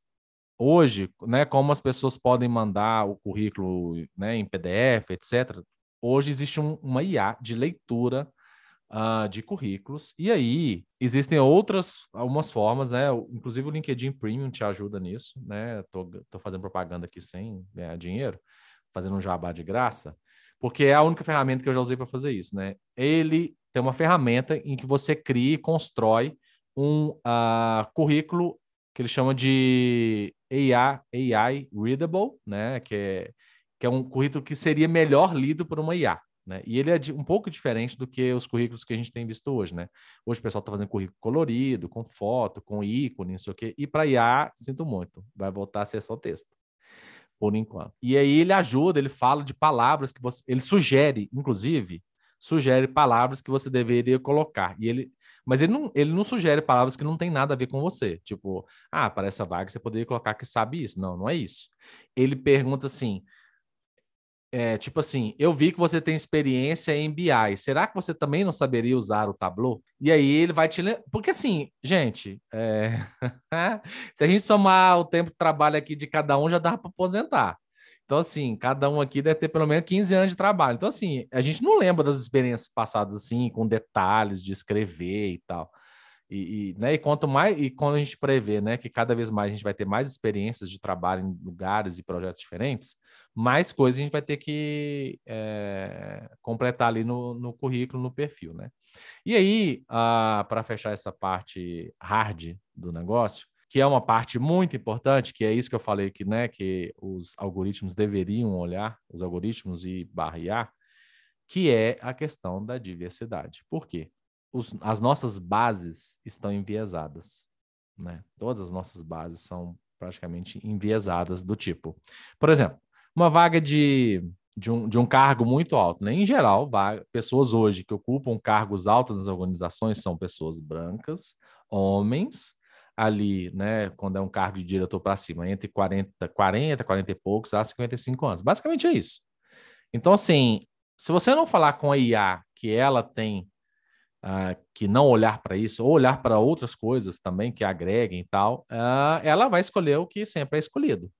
hoje, né, como as pessoas podem mandar o currículo né, em PDF, etc., hoje existe um, uma IA de leitura uh, de currículos. E aí existem outras algumas formas, né? Inclusive o LinkedIn Premium te ajuda nisso, né? Tô, tô fazendo propaganda aqui sem ganhar dinheiro, fazendo um jabá de graça, porque é a única ferramenta que eu já usei para fazer isso, né? Ele tem uma ferramenta em que você cria e constrói um uh, currículo que ele chama de AI, AI Readable, né? Que é, que é um currículo que seria melhor lido por uma IA. Né? E ele é um pouco diferente do que os currículos que a gente tem visto hoje. Né? Hoje o pessoal está fazendo currículo colorido, com foto, com ícone, não sei o quê. E para IA, sinto muito, vai voltar a ser só texto, por enquanto. E aí ele ajuda, ele fala de palavras que você. Ele sugere, inclusive, sugere palavras que você deveria colocar. E ele. Mas ele não, ele não sugere palavras que não tem nada a ver com você. Tipo, ah, para essa vaga você poderia colocar que sabe isso. Não, não é isso. Ele pergunta assim: é, tipo assim, eu vi que você tem experiência em BI. Será que você também não saberia usar o Tableau? E aí ele vai te. Porque assim, gente, é... [LAUGHS] se a gente somar o tempo de trabalho aqui de cada um, já dá para aposentar. Então, assim, cada um aqui deve ter pelo menos 15 anos de trabalho. Então, assim, a gente não lembra das experiências passadas, assim, com detalhes de escrever e tal. E, e, né, e quanto mais, e quando a gente prevê, né, que cada vez mais a gente vai ter mais experiências de trabalho em lugares e projetos diferentes, mais coisas a gente vai ter que é, completar ali no, no currículo, no perfil, né? E aí, para fechar essa parte hard do negócio, que é uma parte muito importante, que é isso que eu falei que, né, que os algoritmos deveriam olhar, os algoritmos e barrear, que é a questão da diversidade. Por quê? Os, as nossas bases estão enviesadas, né? Todas as nossas bases são praticamente enviesadas do tipo. Por exemplo, uma vaga de, de, um, de um cargo muito alto. Né? Em geral, vaga, pessoas hoje que ocupam cargos altos nas organizações são pessoas brancas, homens, ali, né, quando é um cargo de diretor para cima, entre 40, 40, 40 e poucos a 55 anos. Basicamente é isso. Então, assim, se você não falar com a IA que ela tem uh, que não olhar para isso, ou olhar para outras coisas também que agreguem e tal, uh, ela vai escolher o que sempre é escolhido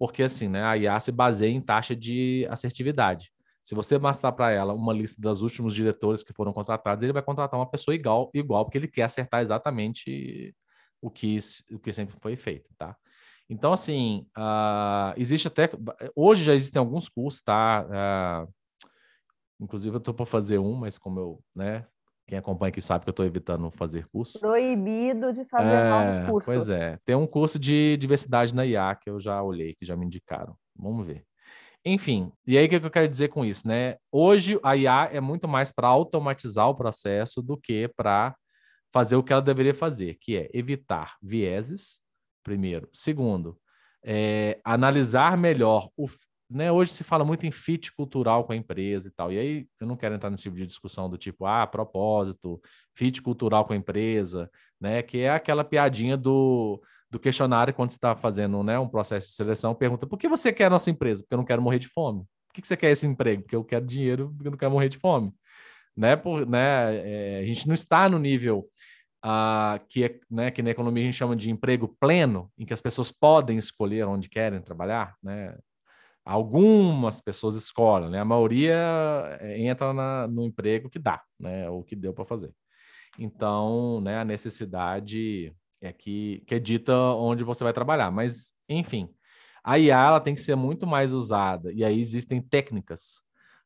porque assim, né, a IA se baseia em taxa de assertividade. Se você mostrar para ela uma lista dos últimos diretores que foram contratados, ele vai contratar uma pessoa igual, igual porque ele quer acertar exatamente o que, o que sempre foi feito, tá? Então, assim, uh, existe até. Hoje já existem alguns cursos, tá? Uh, inclusive, eu estou para fazer um, mas como eu, né, quem acompanha aqui sabe que eu estou evitando fazer curso. Proibido de fazer é, novos cursos. Pois é. Tem um curso de diversidade na IA que eu já olhei, que já me indicaram. Vamos ver. Enfim, e aí o que eu quero dizer com isso, né? Hoje a IA é muito mais para automatizar o processo do que para fazer o que ela deveria fazer, que é evitar vieses, primeiro. Segundo, é, analisar melhor o, né, hoje se fala muito em fit cultural com a empresa e tal. E aí eu não quero entrar nesse tipo de discussão do tipo, ah, propósito, fit cultural com a empresa, né? Que é aquela piadinha do, do questionário quando você está fazendo né, um processo de seleção, pergunta por que você quer a nossa empresa? Porque eu não quero morrer de fome. Por que você quer esse emprego? Porque eu quero dinheiro, porque eu não quero morrer de fome. Né? Por, né, é, a gente não está no nível uh, que, é, né, que na economia a gente chama de emprego pleno, em que as pessoas podem escolher onde querem trabalhar, né? Algumas pessoas escolhem, né? A maioria eh, entra na, no emprego que dá, né? O que deu para fazer. Então, né, a necessidade é que, que é dita onde você vai trabalhar. Mas, enfim, a IA ela tem que ser muito mais usada. E aí existem técnicas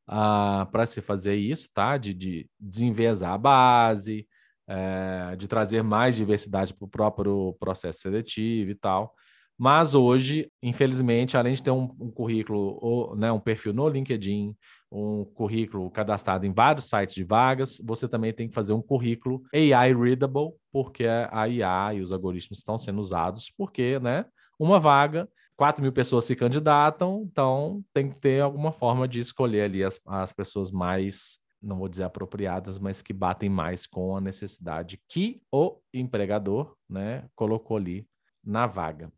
uh, ah, para se fazer isso, tá? De, de desenvezar a base, é, de trazer mais diversidade para o próprio processo seletivo e tal. Mas hoje, infelizmente, além de ter um, um currículo, ou, né, um perfil no LinkedIn, um currículo cadastrado em vários sites de vagas, você também tem que fazer um currículo AI readable, porque a IA e os algoritmos estão sendo usados, porque, né, uma vaga 4 mil pessoas se candidatam, então tem que ter alguma forma de escolher ali as, as pessoas mais, não vou dizer apropriadas, mas que batem mais com a necessidade que o empregador né, colocou ali na vaga.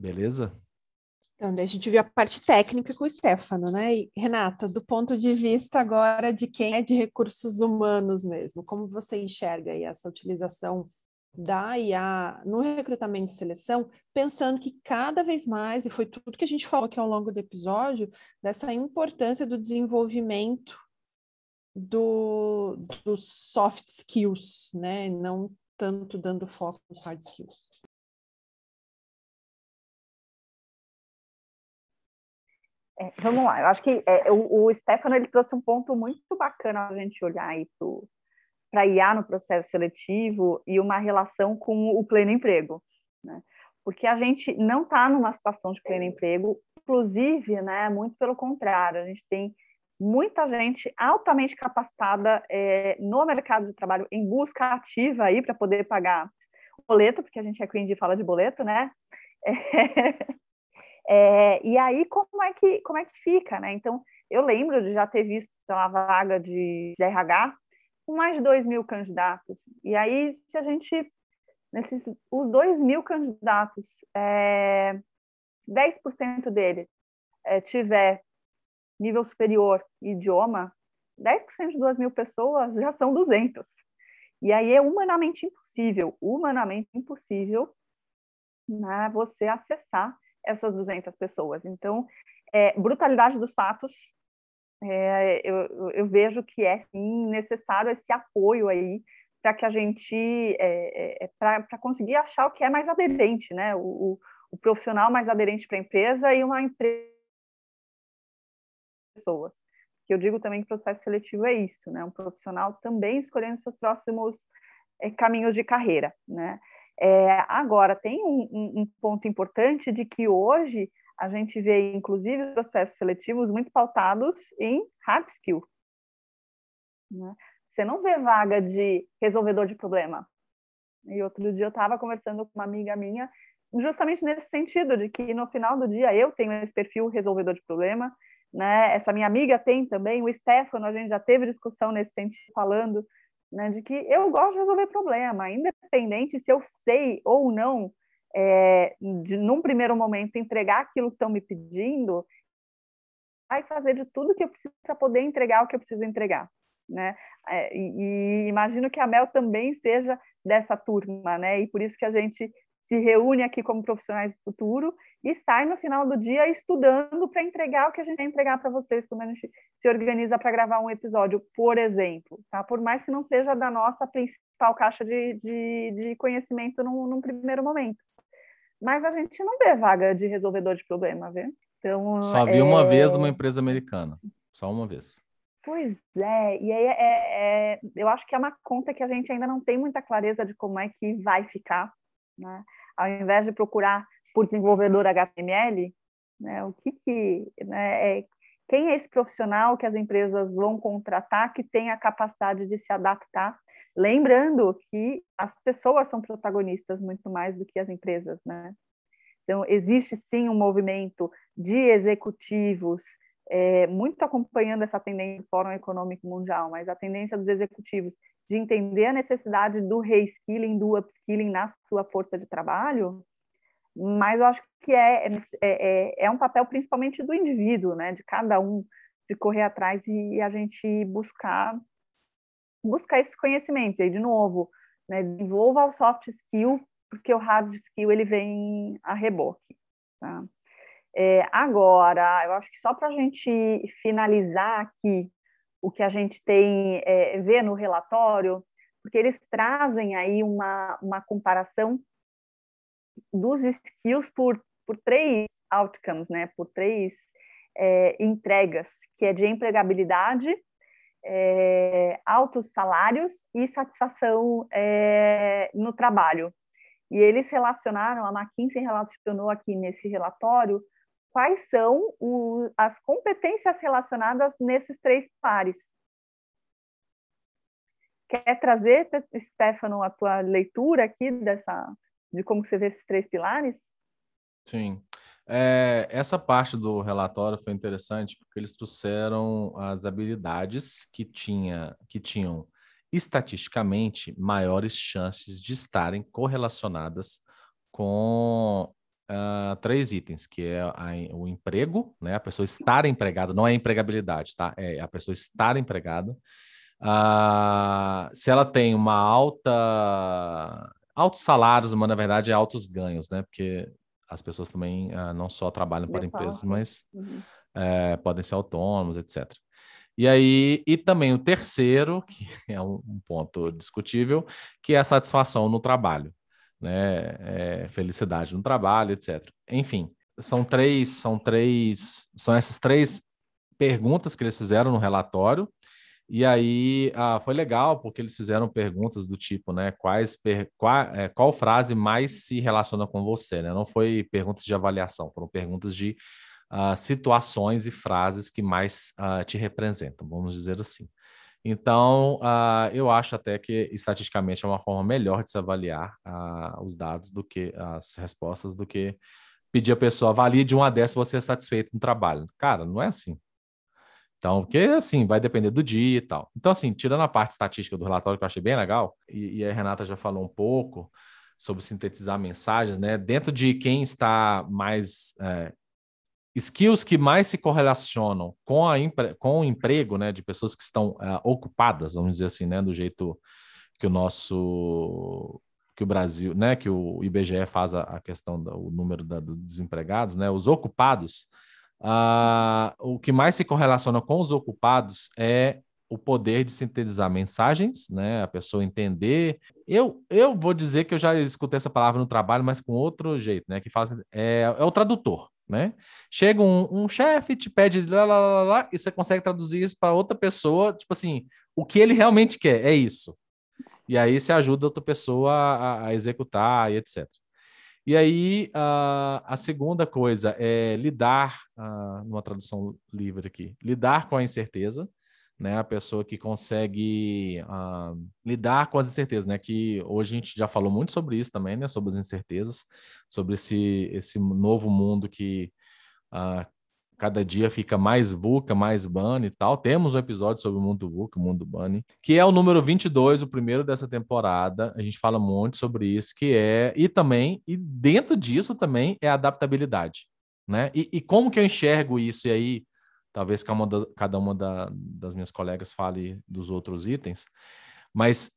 Beleza? Então, daí a gente viu a parte técnica com o Stefano, né? E, Renata, do ponto de vista agora de quem é de recursos humanos mesmo, como você enxerga aí essa utilização da IA no recrutamento e seleção, pensando que cada vez mais, e foi tudo que a gente falou aqui ao longo do episódio, dessa importância do desenvolvimento do, dos soft skills, né? Não tanto dando foco nos hard skills. É, vamos lá, eu acho que é, o, o Stefano ele trouxe um ponto muito bacana a gente olhar aí para IA no processo seletivo e uma relação com o pleno emprego, né? Porque a gente não está numa situação de pleno emprego, inclusive, né, muito pelo contrário, a gente tem muita gente altamente capacitada é, no mercado de trabalho em busca ativa aí para poder pagar boleto, porque a gente é queen de fala de boleto, né? [LAUGHS] É, é, e aí, como é, que, como é que fica, né? Então, eu lembro de já ter visto uma vaga de, de RH com mais de 2 mil candidatos. E aí, se a gente, nesses os 2 mil candidatos, é, 10% deles é, tiver nível superior idioma, 10% de 2 mil pessoas já são 200. E aí é humanamente impossível, humanamente impossível né, você acessar essas 200 pessoas. Então, é, brutalidade dos fatos, é, eu, eu, vejo que é sim necessário esse apoio aí para que a gente, é, é, é para conseguir achar o que é mais aderente, né? O, o, o profissional mais aderente para a empresa e uma empresa pessoas. Que eu digo também que o processo seletivo é isso, né? Um profissional também escolhendo seus próximos é, caminhos de carreira, né? É, agora, tem um, um, ponto importante de que hoje a gente vê, inclusive, processos seletivos muito pautados em hard skill. Né? Você não vê vaga de resolvedor de problema. E outro dia eu estava conversando com uma amiga minha, justamente nesse sentido, de que no final do dia eu tenho esse perfil resolvedor de problema, né? essa minha amiga tem também, o Stefano, a gente já teve discussão nesse sentido, falando né, de que eu gosto de resolver problema, independente se eu sei ou não, é, de, num primeiro momento, entregar aquilo que estão me pedindo, vai fazer de tudo que eu preciso para poder entregar o que eu preciso entregar. Né? É, e, e, imagino que a Mel também seja dessa turma, né? E por isso que a gente se reúne aqui como profissionais do futuro e sai no final do dia estudando para entregar o que a gente quer entregar para vocês quando a gente se organiza para gravar um episódio, por exemplo, tá? Por mais que não seja da nossa principal caixa de, de, de conhecimento num, num primeiro momento. Mas a gente não vê vaga de resolvedor de problema, vê? Então, Só vi é... uma vez numa empresa americana. Só uma vez. Pois é, e aí é, é, eu acho que é uma conta que a gente ainda não tem muita clareza de como é que vai ficar, né? Ao invés de procurar por desenvolvedor HTML, né, o que que, né, é, quem é esse profissional que as empresas vão contratar que tem a capacidade de se adaptar? Lembrando que as pessoas são protagonistas muito mais do que as empresas, né? Então, existe sim um movimento de executivos, é, muito acompanhando essa tendência do Fórum Econômico Mundial, mas a tendência dos executivos de entender a necessidade do reskilling, do upskilling na sua força de trabalho, mas eu acho que é, é, é, é um papel principalmente do indivíduo, né, de cada um, de correr atrás e a gente buscar buscar esses conhecimentos. E aí, de novo, né, desenvolva o soft skill, porque o hard skill ele vem a reboque. Tá? É, agora, eu acho que só para a gente finalizar aqui o que a gente tem é, no relatório, porque eles trazem aí uma, uma comparação dos skills por, por três outcomes, né, por três é, entregas, que é de empregabilidade, é, altos salários e satisfação é, no trabalho. E eles relacionaram, a McKinsey relacionou aqui nesse relatório quais são o, as competências relacionadas nesses três pares. Quer trazer, Stefano, a tua leitura aqui dessa, de como você vê esses três pilares? Sim. É, essa parte do relatório foi interessante porque eles trouxeram as habilidades que, tinha, que tinham estatisticamente maiores chances de estarem correlacionadas com uh, três itens, que é a, o emprego, né? A pessoa estar empregada, não é empregabilidade, tá? É a pessoa estar empregada. Uh, se ela tem uma alta altos salários, mas na verdade é altos ganhos, né? Porque as pessoas também uh, não só trabalham para empresas, mas uhum. é, podem ser autônomos, etc. E aí, e também o terceiro, que [LAUGHS] é um, um ponto discutível, que é a satisfação no trabalho, né? É, felicidade no trabalho, etc. Enfim, são três, são três, são essas três perguntas que eles fizeram no relatório e aí ah, foi legal porque eles fizeram perguntas do tipo, né? Quais per, qual, é, qual frase mais se relaciona com você, né? Não foi perguntas de avaliação, foram perguntas de uh, situações e frases que mais uh, te representam, vamos dizer assim. Então, uh, eu acho até que estatisticamente é uma forma melhor de se avaliar os dados do que as respostas do que pedir a pessoa avalie de uma a 10 se você é satisfeito no trabalho. Cara, não é assim. Então, porque assim, vai depender do dia e tal. Então, assim, tirando a parte estatística do relatório, que eu achei bem legal, e, e a Renata já falou um pouco sobre sintetizar mensagens, né? Dentro de quem está mais. É, skills que mais se correlacionam com, a, com o emprego, né? De pessoas que estão é, ocupadas, vamos dizer assim, né? Do jeito que o nosso que o Brasil, né, que o IBGE faz a, a questão do número da, dos desempregados, né, os ocupados, Uh, o que mais se correlaciona com os ocupados é o poder de sintetizar mensagens, né? A pessoa entender. Eu, eu vou dizer que eu já escutei essa palavra no trabalho, mas com outro jeito, né? Que faz é, é o tradutor, né? Chega um, um chefe, te pede lá, lá, lá, lá, e você consegue traduzir isso para outra pessoa, tipo assim, o que ele realmente quer é isso. E aí você ajuda outra pessoa a, a executar e etc. E aí, uh, a segunda coisa é lidar, uh, numa tradução livre aqui, lidar com a incerteza, né? A pessoa que consegue uh, lidar com as incertezas, né? Que hoje a gente já falou muito sobre isso também, né? Sobre as incertezas, sobre esse, esse novo mundo que uh, cada dia fica mais VUCA, mais Bunny e tal. Temos um episódio sobre o mundo VUCA, o mundo Bunny, que é o número 22, o primeiro dessa temporada. A gente fala muito sobre isso, que é... E também, e dentro disso também é a adaptabilidade, né? E, e como que eu enxergo isso? E aí, talvez cada uma, da, das minhas colegas fale dos outros itens, mas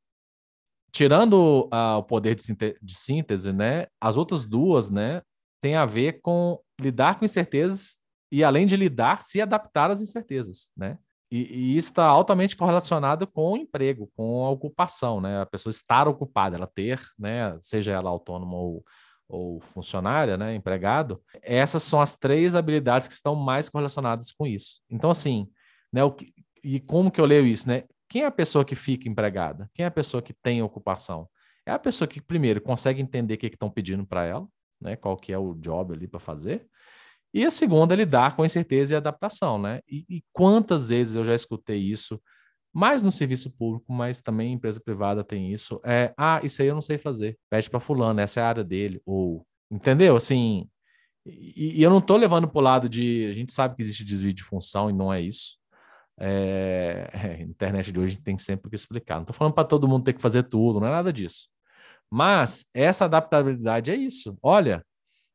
tirando uh, o poder de, de síntese, né? As outras duas, né? Tem a ver com lidar com incertezas e, além de lidar, se adaptar às incertezas, né? E, e isso está altamente correlacionado com o emprego, com a ocupação, né? A pessoa estar ocupada, ela ter, né? Seja ela autônoma ou, ou funcionária, né? Empregado. Essas são as três habilidades que estão mais correlacionadas com isso. Então, assim, né? O que, e como que eu leio isso, né? Quem é a pessoa que fica empregada? Quem é a pessoa que tem ocupação? É a pessoa que, primeiro, consegue entender o que estão pedindo para ela, né? Qual que é o job ali para fazer. E a segunda é lidar com a incerteza e adaptação, né? E, e, quantas vezes eu já escutei isso, mais no serviço público, mas também em empresa privada tem isso. É, ah, isso aí eu não sei fazer. Pede para fulano, essa é a área dele. Ou, entendeu? Assim, e, e eu não estou levando para o lado de, a gente sabe que existe desvio de função e não é isso. É, é, internet de hoje tem sempre que explicar. Não estou falando para todo mundo ter que fazer tudo, não é nada disso. Mas essa adaptabilidade é isso. Olha,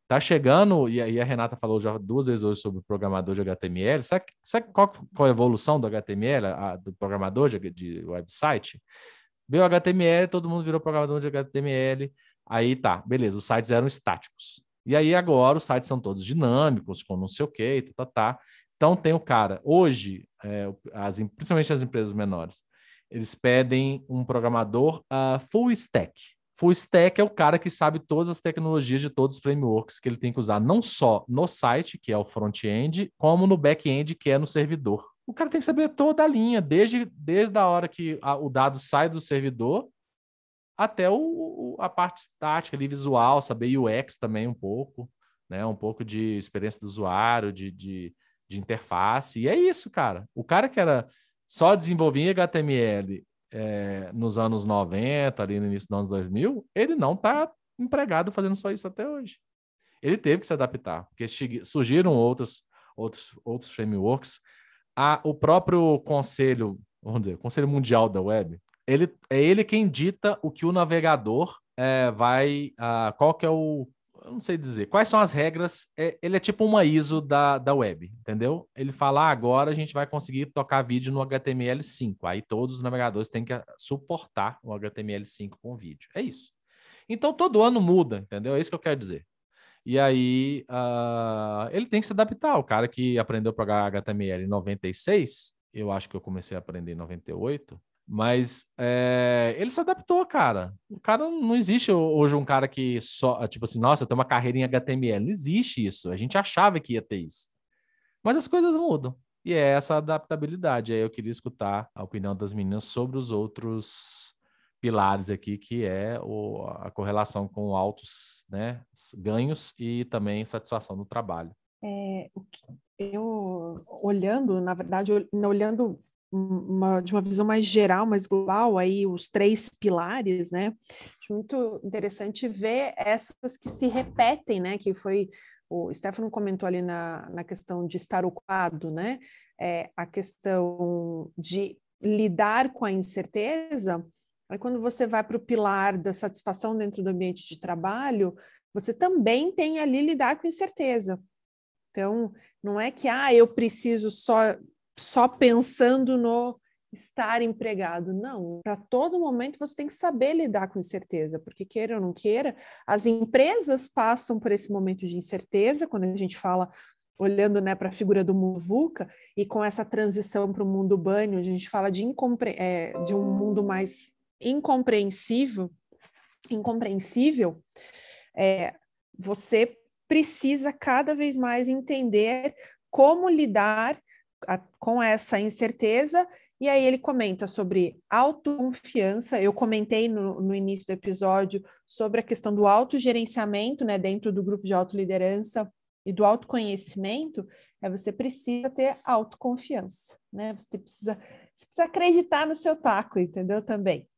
Tá chegando, e a Renata falou já duas vezes hoje sobre o programador de HTML. Sabe, sabe qual, qual a evolução do HTML, a, do programador de, de website? Veio HTML, todo mundo virou programador de HTML. Aí tá, beleza, os sites eram estáticos. E aí agora os sites são todos dinâmicos, com não sei o quê, tá, tá, tá. Então tem o cara, hoje, é, as, principalmente as empresas menores, eles pedem um programador uh, full stack. Full stack é o cara que sabe todas as tecnologias de todos os frameworks que ele tem que usar, não só no site, que é o front-end, como no back-end, que é no servidor. O cara tem que saber toda a linha, desde, desde a hora que a, o dado sai do servidor até o, a parte estática ali, visual, saber UX também um pouco, né? Um pouco de experiência do usuário, de, de, de interface. E é isso, cara. O cara que era só desenvolvia HTML é, nos anos 90, ali no início dos anos 2000, ele não está empregado fazendo só isso até hoje. Ele teve que se adaptar, porque surgiram outros, outros, outros frameworks. A, o próprio conselho, vamos dizer, Conselho Mundial da Web, ele, é ele quem dita o que o navegador é, vai. Uh, qual que é o. Eu não sei dizer. Quais são as regras? É, ele é tipo uma ISO da, da web, entendeu? Ele fala, ah, agora a gente vai conseguir tocar vídeo no HTML5. Aí todos os navegadores têm que suportar o HTML5 com vídeo. É isso. Então todo ano muda, entendeu? É isso que eu quero dizer. E aí uh, ele tem que se adaptar. O cara que aprendeu a programar HTML em 96, eu acho que eu comecei a aprender em 98, mas é, ele se adaptou, cara. O cara não existe hoje um cara que só, tipo assim, nossa, eu tenho uma carreira em HTML. Não existe isso. A gente achava que ia ter isso. Mas as coisas mudam. E é essa adaptabilidade. Aí eu queria escutar a opinião das meninas sobre os outros pilares aqui, que é o, a correlação com altos né, ganhos e também satisfação no trabalho. É, eu olhando, na verdade, olhando uma, de uma visão mais geral, mais global, aí os três pilares, né? Acho muito interessante ver essas que se repetem, né? Que foi o Stefano comentou ali na, na questão de estar ocupado, né? É, a questão de lidar com a incerteza Aí, quando você vai para o pilar da satisfação dentro do ambiente de trabalho, você também tem ali lidar com incerteza. Então, não é que ah, eu preciso só, só pensando no estar empregado. Não, para todo momento você tem que saber lidar com incerteza, porque queira ou não queira, as empresas passam por esse momento de incerteza, quando a gente fala olhando né, para a figura do mundo VUCA e com essa transição para o mundo banho, a gente fala de, é, de um mundo mais incompreensível, incompreensível, é, você precisa cada vez mais entender como lidar a, com essa incerteza. E aí ele comenta sobre autoconfiança. Eu comentei no, no início do episódio sobre a questão do autogerenciamento, né, dentro do grupo de autoliderança e do autoconhecimento. É você precisa ter autoconfiança, né? Você precisa, você precisa acreditar no seu taco, entendeu? Também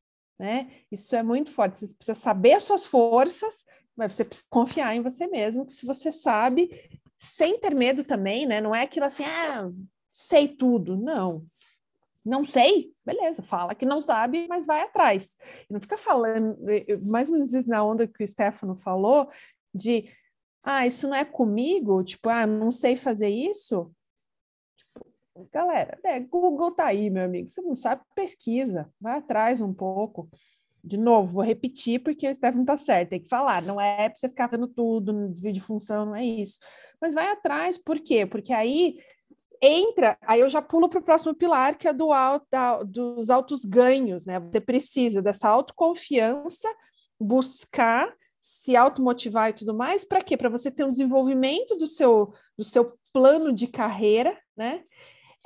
né? Isso é muito forte. Você precisa saber as suas forças, mas você precisa confiar em você mesmo, que se você sabe, sem ter medo também, né? Não é aquilo assim, ah, sei tudo. Não. Não sei, beleza, fala que não sabe, mas vai atrás. Não fica falando, mais ou menos na onda que o Stefano falou, de ah, isso não é comigo, tipo, ah, não sei fazer isso. Galera, é, Google tá aí, meu amigo. Você não sabe, pesquisa, vai atrás um pouco. De novo, vou repetir porque o Stefano tá certo, tem que falar. Não é para você ficar dando tudo no desvio de função, não é isso. Mas vai atrás, por quê? Porque aí entra, aí eu já pulo para o próximo pilar, que é do alto, da, dos altos ganhos, né? Você precisa dessa autoconfiança, buscar se automotivar e tudo mais, para quê? Para você ter um desenvolvimento do seu, do seu plano de carreira, né?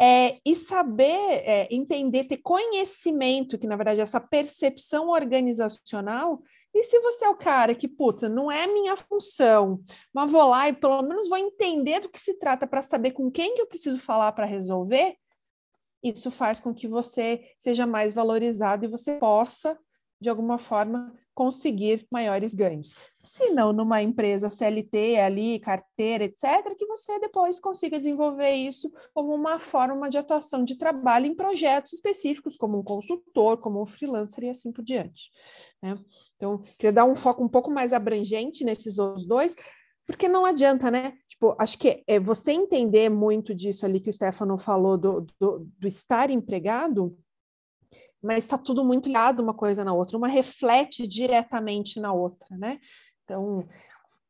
É, e saber é, entender, ter conhecimento, que na verdade essa percepção organizacional, e se você é o cara que, putz, não é minha função, mas vou lá e pelo menos vou entender do que se trata para saber com quem que eu preciso falar para resolver, isso faz com que você seja mais valorizado e você possa, de alguma forma, conseguir maiores ganhos. Se não, numa empresa CLT ali, carteira, etc., que você depois consiga desenvolver isso como uma forma de atuação de trabalho em projetos específicos, como um consultor, como um freelancer e assim por diante. Né? Então, queria dar um foco um pouco mais abrangente nesses outros dois, porque não adianta, né? Tipo, acho que é você entender muito disso ali que o Stefano falou do, do, do estar empregado, mas está tudo muito ligado uma coisa na outra, uma reflete diretamente na outra, né? Então,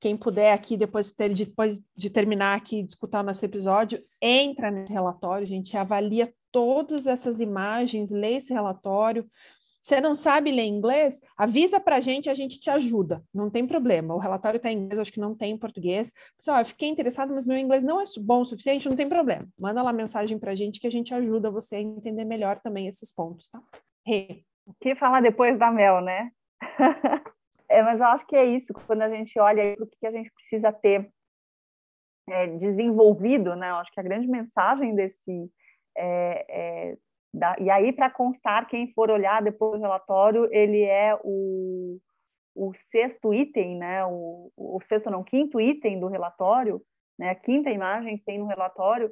quem puder aqui, depois, ter, depois de terminar aqui de escutar o nosso episódio, entra nesse relatório, gente avalia todas essas imagens, lê esse relatório. Você não sabe ler inglês? Avisa para a gente, a gente te ajuda, não tem problema. O relatório está em inglês, acho que não tem em português. Pessoal, eu fiquei interessado, mas meu inglês não é bom o suficiente, não tem problema. Manda lá mensagem para a gente que a gente ajuda você a entender melhor também esses pontos, tá? O que falar depois da Mel, né? [LAUGHS] é, mas eu acho que é isso, quando a gente olha o que a gente precisa ter é, desenvolvido, né? Eu acho que a grande mensagem desse. É, é, da, e aí, para constar, quem for olhar depois do relatório, ele é o, o sexto item, né, o, o sexto não, quinto item do relatório, né, a quinta imagem que tem no relatório,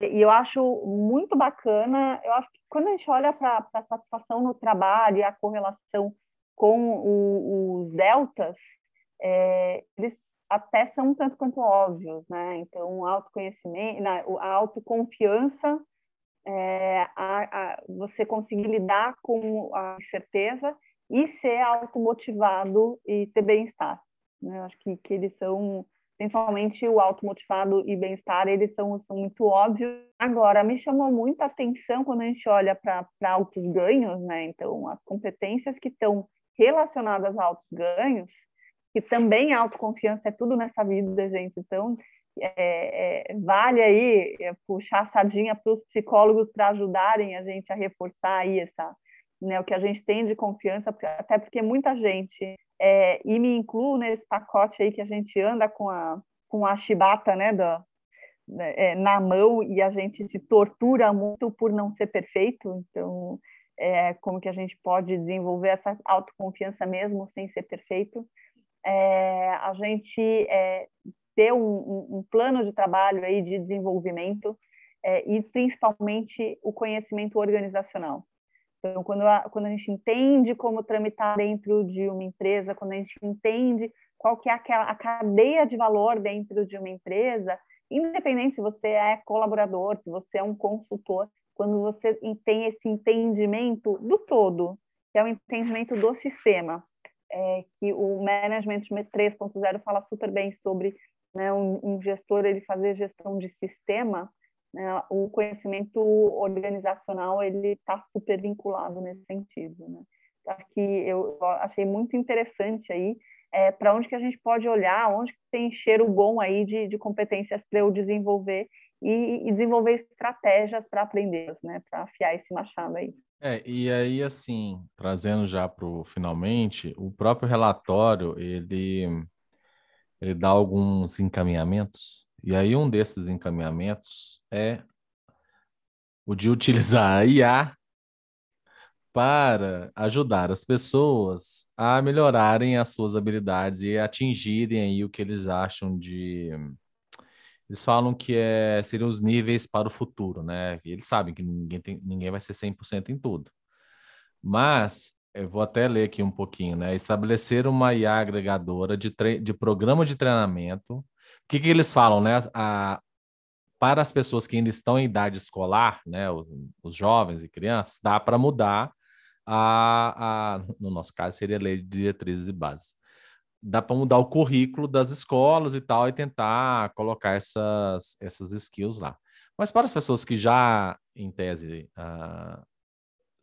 e eu acho muito bacana, eu acho que quando a gente olha para a satisfação no trabalho e a correlação com o, os deltas, é, eles até são um tanto quanto óbvios, né? Então, autoconhecimento, a autoconfiança, é, a, a, você conseguir lidar com a incerteza e ser automotivado e ter bem-estar. Né? Acho que, que eles são, principalmente o automotivado e bem-estar, eles são, são muito óbvios. Agora, me chamou muita atenção quando a gente olha para altos ganhos, né? Então, as competências que estão relacionadas a altos ganhos, que também autoconfiança é tudo nessa vida, gente. Então, é, é, vale aí é, puxar a sardinha para os psicólogos para ajudarem a gente a reforçar aí essa, né, o que a gente tem de confiança, até porque muita gente, é, e me incluo nesse pacote aí que a gente anda com a, com a chibata né, da, né, é, na mão e a gente se tortura muito por não ser perfeito, então é, como que a gente pode desenvolver essa autoconfiança mesmo sem ser perfeito, é, a gente é, ter um, um, plano de trabalho aí de desenvolvimento é, e principalmente o conhecimento organizacional. Então, quando a, quando a gente entende como tramitar dentro de uma empresa, quando a gente entende qual que é aquela, a cadeia de valor dentro de uma empresa, independente se você é colaborador, se você é um consultor, quando você tem esse entendimento do todo, que é o entendimento do sistema, é, que o Management 3.0 fala super bem sobre né, um, um, gestor ele fazer gestão de sistema, né, o conhecimento organizacional ele está super vinculado nesse sentido. Né? Acho que eu achei muito interessante aí é, para onde que a gente pode olhar, onde que tem cheiro bom aí de, de competências para eu desenvolver e, e desenvolver estratégias para aprender, né, para afiar esse machado aí. É, e aí, assim, trazendo já para o finalmente, o próprio relatório, ele, ele dá alguns encaminhamentos, e aí um desses encaminhamentos é o de utilizar a IA para ajudar as pessoas a melhorarem as suas habilidades e atingirem aí o que eles acham de eles falam que é, seriam os níveis para o futuro, né? Eles sabem que ninguém, tem, ninguém vai ser 100% em tudo. Mas, eu vou até ler aqui um pouquinho, né? Estabelecer uma IA agregadora de, de programa de treinamento. O que, que eles falam, né? A, para as pessoas que ainda estão em idade escolar, né? Os, os jovens e crianças, dá para mudar a, a, no nosso caso, seria a lei de diretrizes e bases dá para mudar o currículo das escolas e tal e tentar colocar essas, essas skills lá. Mas para as pessoas que já, em tese, uh,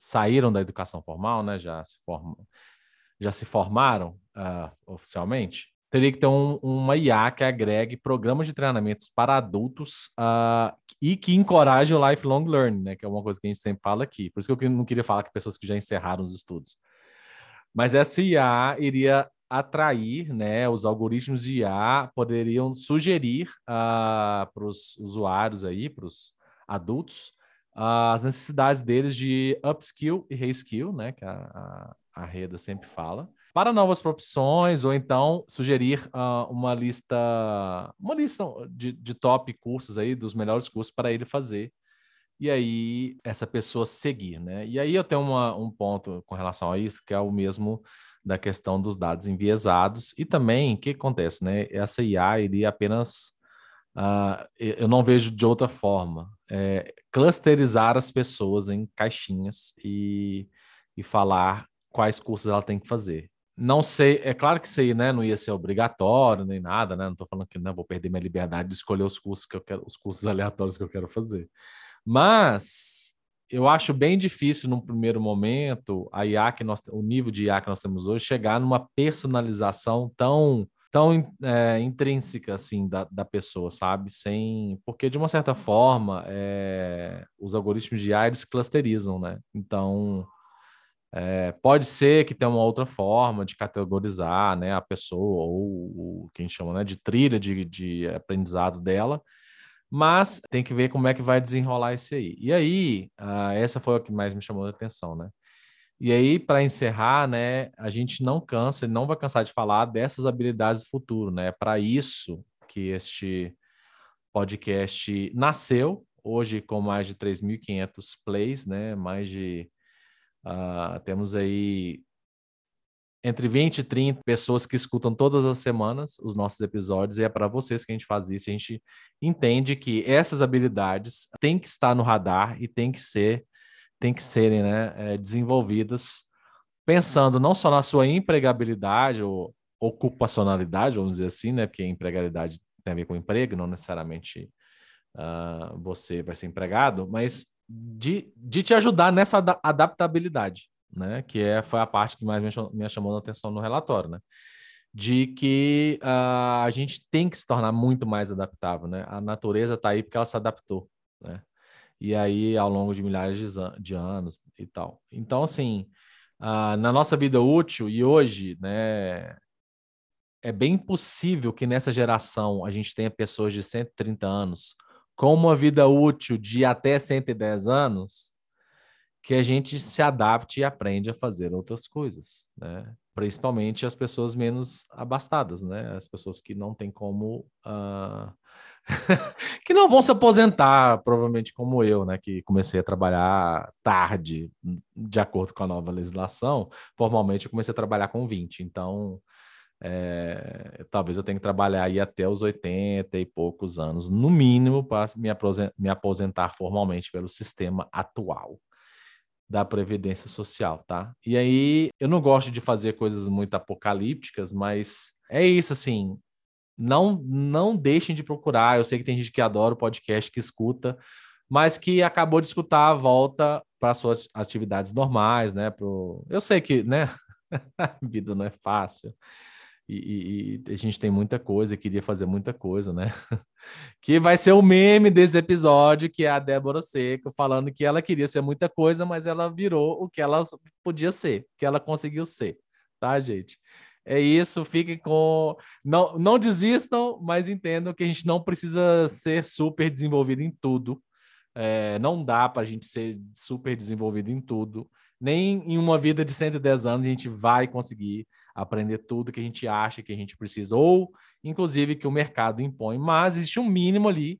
saíram da educação formal, né, já se, formam, já se formaram uh, oficialmente, teria que ter um, uma IA que agregue programas de treinamentos para adultos uh, e que encoraje o lifelong learning, né, que é uma coisa que a gente sempre fala aqui. Por isso que eu não queria falar que pessoas que já encerraram os estudos. Mas essa IA iria atrair, né, os algoritmos de IA poderiam sugerir uh, para os usuários aí, para os adultos, as necessidades deles de upskill e reskill, né, que a, a, a Reda sempre fala, para novas profissões, ou então sugerir uh, uma lista, uma lista de, de top cursos aí, dos melhores cursos para ele fazer e aí essa pessoa seguir, né? E aí eu tenho uma, um ponto com relação a isso, que é o mesmo da questão dos dados enviesados e também o que acontece, né? Essa IA iria apenas uh, eu não vejo de outra forma é, clusterizar as pessoas em caixinhas e, e falar quais cursos ela tem que fazer. Não sei, é claro que isso aí, né, não ia ser obrigatório nem nada, né? Não estou falando que não né, vou perder minha liberdade de escolher os cursos que eu quero, os cursos [LAUGHS] aleatórios que eu quero fazer. Mas eu acho bem difícil, num primeiro momento, a IA que nós, o nível de IA que nós temos hoje, chegar numa personalização tão tão é, intrínseca assim da, da pessoa, sabe? Sem, porque de uma certa forma é, os algoritmos de IA eles clusterizam, né? Então é, pode ser que tenha uma outra forma de categorizar, né, a pessoa ou o que a gente chama né, de trilha de, de aprendizado dela, mas tem que ver como é que vai desenrolar isso aí. E aí, uh, essa foi a que mais me chamou a atenção, né? E aí, para encerrar, né, a gente não cansa, não vai cansar de falar dessas habilidades do futuro, né? Para isso que este podcast nasceu, hoje com mais de 3.500 plays, né? Mais de uh, temos aí entre 20 e 30 pessoas que escutam todas as semanas os nossos episódios, e é para vocês que a gente faz isso. A gente entende que essas habilidades têm que estar no radar e têm que ser têm que serem né, é, desenvolvidas pensando não só na sua empregabilidade ou ocupacionalidade, vamos dizer assim, né? Porque empregabilidade tem a ver com emprego, não necessariamente uh, você vai ser empregado, mas de, de te ajudar nessa adaptabilidade, né? Que é, foi a parte que mais me, me chamou a atenção no relatório, né? De que uh, a gente tem que se tornar muito mais adaptável, né? A natureza está aí porque ela se adaptou, né? E aí ao longo de milhares de, de anos e tal. Então, assim, uh, na nossa vida útil e hoje, né, é bem possível que nessa geração a gente tenha pessoas de 130 anos com uma vida útil de até 110 anos, que a gente se adapte e aprende a fazer outras coisas, né? Principalmente as pessoas menos abastadas, né? As pessoas que não têm como uh, [LAUGHS] que não vão se aposentar, provavelmente como eu, né, que comecei a trabalhar tarde, de acordo com a nova legislação. Formalmente, eu comecei a trabalhar com 20, então é, talvez eu tenha que trabalhar aí até os 80 e poucos anos, no mínimo, para me me aposentar formalmente pelo sistema atual da Previdência Social, tá? E aí, eu não gosto de fazer coisas muito apocalípticas, mas é isso, assim, não não deixem de procurar. Eu sei que tem gente que adora o podcast, que escuta, mas que acabou de escutar a volta para suas atividades normais, né? Pro... Eu sei que, né? a [LAUGHS] vida não é fácil. E, e, a gente tem muita coisa, queria fazer muita coisa, né? [LAUGHS] que vai ser o meme desse episódio, que é a Débora Seco falando que ela queria ser muita coisa, mas ela virou o que ela podia ser, que ela conseguiu ser, tá, gente? É isso, fiquem com. Não, não desistam, mas entendam que a gente não precisa ser super desenvolvido em tudo. É, não dá para a gente ser super desenvolvido em tudo. Nem em uma vida de 110 anos a gente vai conseguir aprender tudo que a gente acha que a gente precisa, ou inclusive que o mercado impõe. Mas existe um mínimo ali,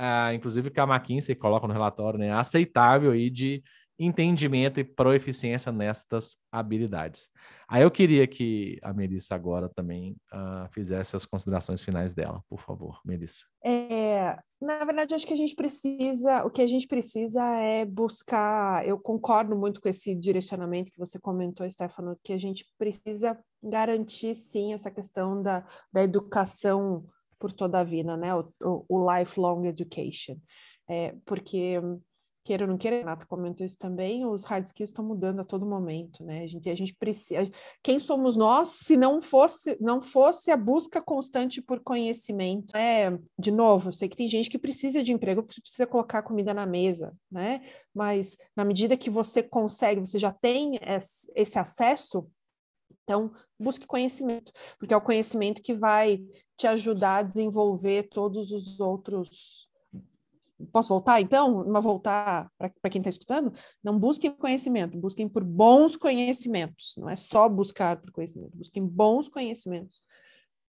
uh, inclusive que a McKinsey coloca no relatório, né, aceitável aí de entendimento e proeficiência nestas habilidades. Aí eu queria que a Melissa agora também uh, fizesse as considerações finais dela, por favor, Melissa. É, na verdade, acho que a gente precisa, o que a gente precisa é buscar, eu concordo muito com esse direcionamento que você comentou, Stefano, que a gente precisa garantir, sim, essa questão da, da educação por toda a vida, né, o, o, o lifelong education, é, porque queira ou não queira, Renato comentou isso também, os hard skills estão mudando a todo momento, né? A gente, a gente precisa. Quem somos nós se não fosse, não fosse a busca constante por conhecimento? É, de novo, eu sei que tem gente que precisa de emprego, precisa colocar comida na mesa, né? Mas na medida que você consegue, você já tem esse acesso, então busque conhecimento, porque é o conhecimento que vai te ajudar a desenvolver todos os outros Posso voltar então? Mas voltar para quem está escutando? Não busquem conhecimento, busquem por bons conhecimentos. Não é só buscar por conhecimento, busquem bons conhecimentos,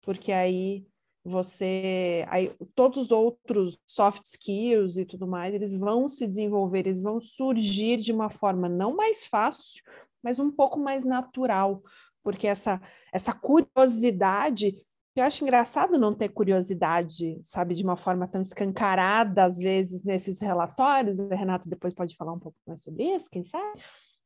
porque aí você, aí todos os outros soft skills e tudo mais, eles vão se desenvolver, eles vão surgir de uma forma não mais fácil, mas um pouco mais natural, porque essa essa curiosidade eu acho engraçado não ter curiosidade, sabe, de uma forma tão escancarada, às vezes, nesses relatórios. A Renata depois pode falar um pouco mais sobre isso, quem sabe?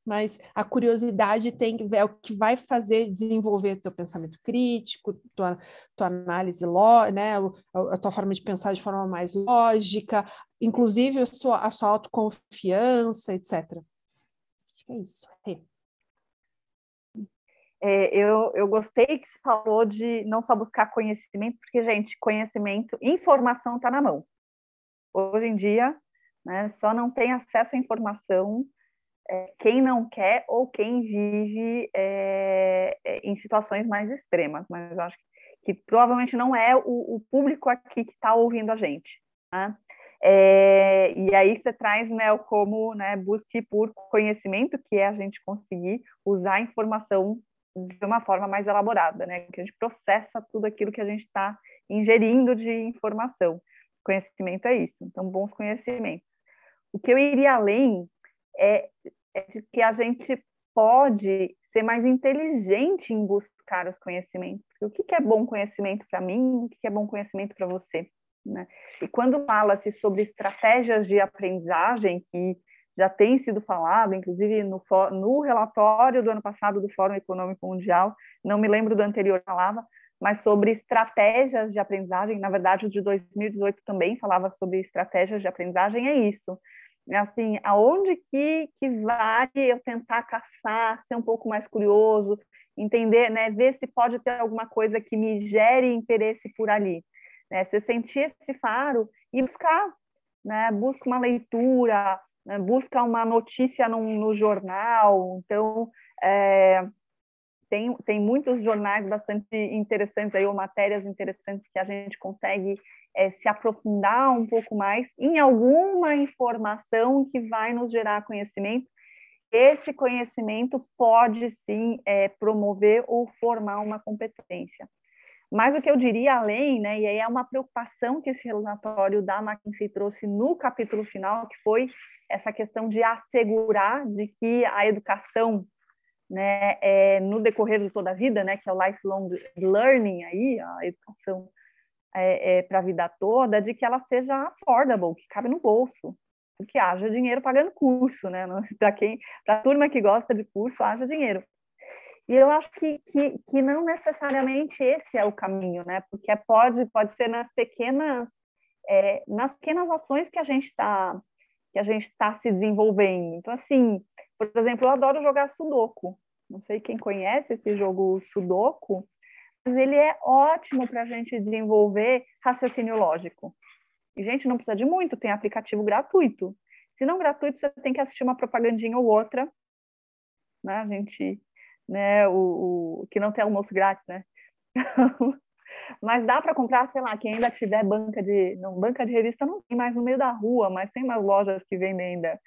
Mas a curiosidade tem é o que vai fazer desenvolver teu pensamento crítico, tua, tua análise, né, a tua forma de pensar de forma mais lógica, inclusive a sua, a sua autoconfiança, etc. Acho que é isso. É. É, eu, eu gostei que você falou de não só buscar conhecimento, porque, gente, conhecimento, informação está na mão. Hoje em dia, né, só não tem acesso à informação é, quem não quer ou quem vive é, é em situações mais extremas. Mas eu acho que, que provavelmente não é o, o público aqui que está ouvindo a gente. Né? É, e aí você traz né, como né, busque por conhecimento, que é a gente conseguir usar a informação de uma forma mais elaborada, né? Que a gente processa tudo aquilo que a gente está ingerindo de informação. Conhecimento é isso, então bons conhecimentos. O que eu iria além é, é de que a gente pode ser mais inteligente em buscar os conhecimentos. O que, que é bom conhecimento para mim, o que, que é bom conhecimento para você. Né? E quando fala-se sobre estratégias de aprendizagem, que já tem sido falado, inclusive no, no relatório do ano passado do Fórum Econômico Mundial, não me lembro do anterior falava, mas sobre estratégias de aprendizagem, na verdade o de 2018 também falava sobre estratégias de aprendizagem, é isso. É assim, aonde que, que vale eu tentar caçar, ser um pouco mais curioso, entender, né, ver se pode ter alguma coisa que me gere interesse por ali. Né? Você sentir esse faro e buscar, né? busca uma leitura, né? busca uma notícia no, no jornal. Então, é, tem, tem muitos jornais bastante interessantes aí, ou matérias interessantes que a gente consegue é, se aprofundar um pouco mais em alguma informação que vai nos gerar conhecimento. Esse conhecimento pode sim é, promover ou formar uma competência. Mas o que eu diria além, né, e aí é uma preocupação que esse relatório da McKinsey trouxe no capítulo final, que foi essa questão de assegurar de que a educação, né, é, no decorrer de toda a vida, né, que é o lifelong learning aí, a educação é, é, para a vida toda, de que ela seja affordable, que cabe no bolso, que haja dinheiro pagando curso, né? [LAUGHS] Para quem, para a turma que gosta de curso, haja dinheiro. E eu acho que, que, que não necessariamente esse é o caminho, né? Porque pode, pode ser nas pequenas, é, nas pequenas ações que a gente está que a gente está se desenvolvendo. Então, assim, por exemplo, eu adoro jogar Sudoku. Não sei quem conhece esse jogo Sudoku, mas ele é ótimo para a gente desenvolver raciocínio lógico. E, gente, não precisa de muito, tem aplicativo gratuito. Se não gratuito, você tem que assistir uma propagandinha ou outra. Né? A gente né? O, o que não tem almoço grátis, né? [LAUGHS] mas dá para comprar, sei lá, quem ainda tiver banca de, não, banca de revista não tem mais no meio da rua, mas tem umas lojas que vendem ainda,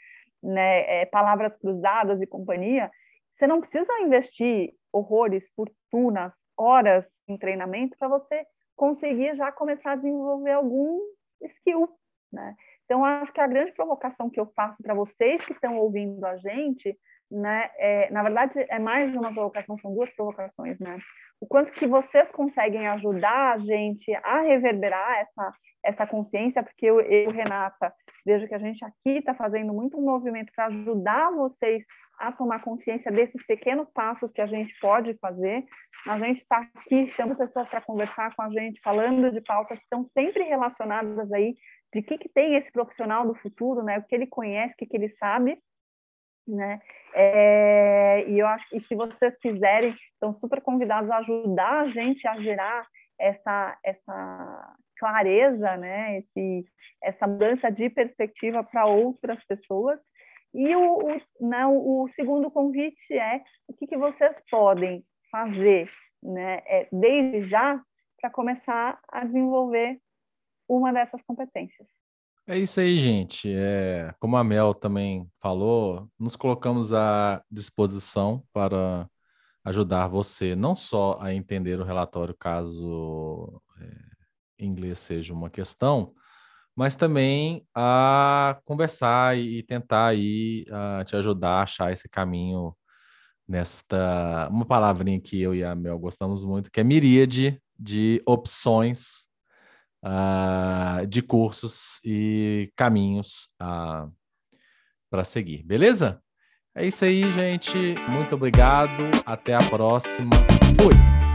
né, é, palavras cruzadas e companhia. Você não precisa investir horrores, fortunas, horas em treinamento para você conseguir já começar a desenvolver algum skill, né? Então, acho que a grande provocação que eu faço para vocês que estão ouvindo a gente né? É, na verdade, é mais de uma provocação, são duas provocações, né? O quanto que vocês conseguem ajudar a gente a reverberar essa, essa consciência, porque eu, eu Renata, vejo que a gente aqui está fazendo muito um movimento para ajudar vocês a tomar consciência desses pequenos passos que a gente pode fazer. A gente está aqui, chama pessoas para conversar com a gente, falando de pautas que estão sempre relacionadas aí, de que, que tem esse profissional do futuro, né? O que ele conhece, o que, que ele sabe, né? É, e eu acho que se vocês quiserem, estão super convidados a ajudar a gente a gerar essa, essa clareza, né? Esse, essa mudança de perspectiva para outras pessoas. E o, o, né, o segundo convite é o que, que vocês podem fazer né, é, desde já para começar a desenvolver uma dessas competências. É isso aí, gente. É, como a Mel também falou, nos colocamos à disposição para ajudar você não só a entender o relatório caso é, inglês seja uma questão, mas também a conversar e tentar aí a te ajudar a achar esse caminho nesta uma palavrinha que eu e a Mel gostamos muito, que é miríade de opções uh, de cursos e caminhos uh, para seguir, beleza? É isso aí, gente. Muito obrigado. Até a próxima. Fui!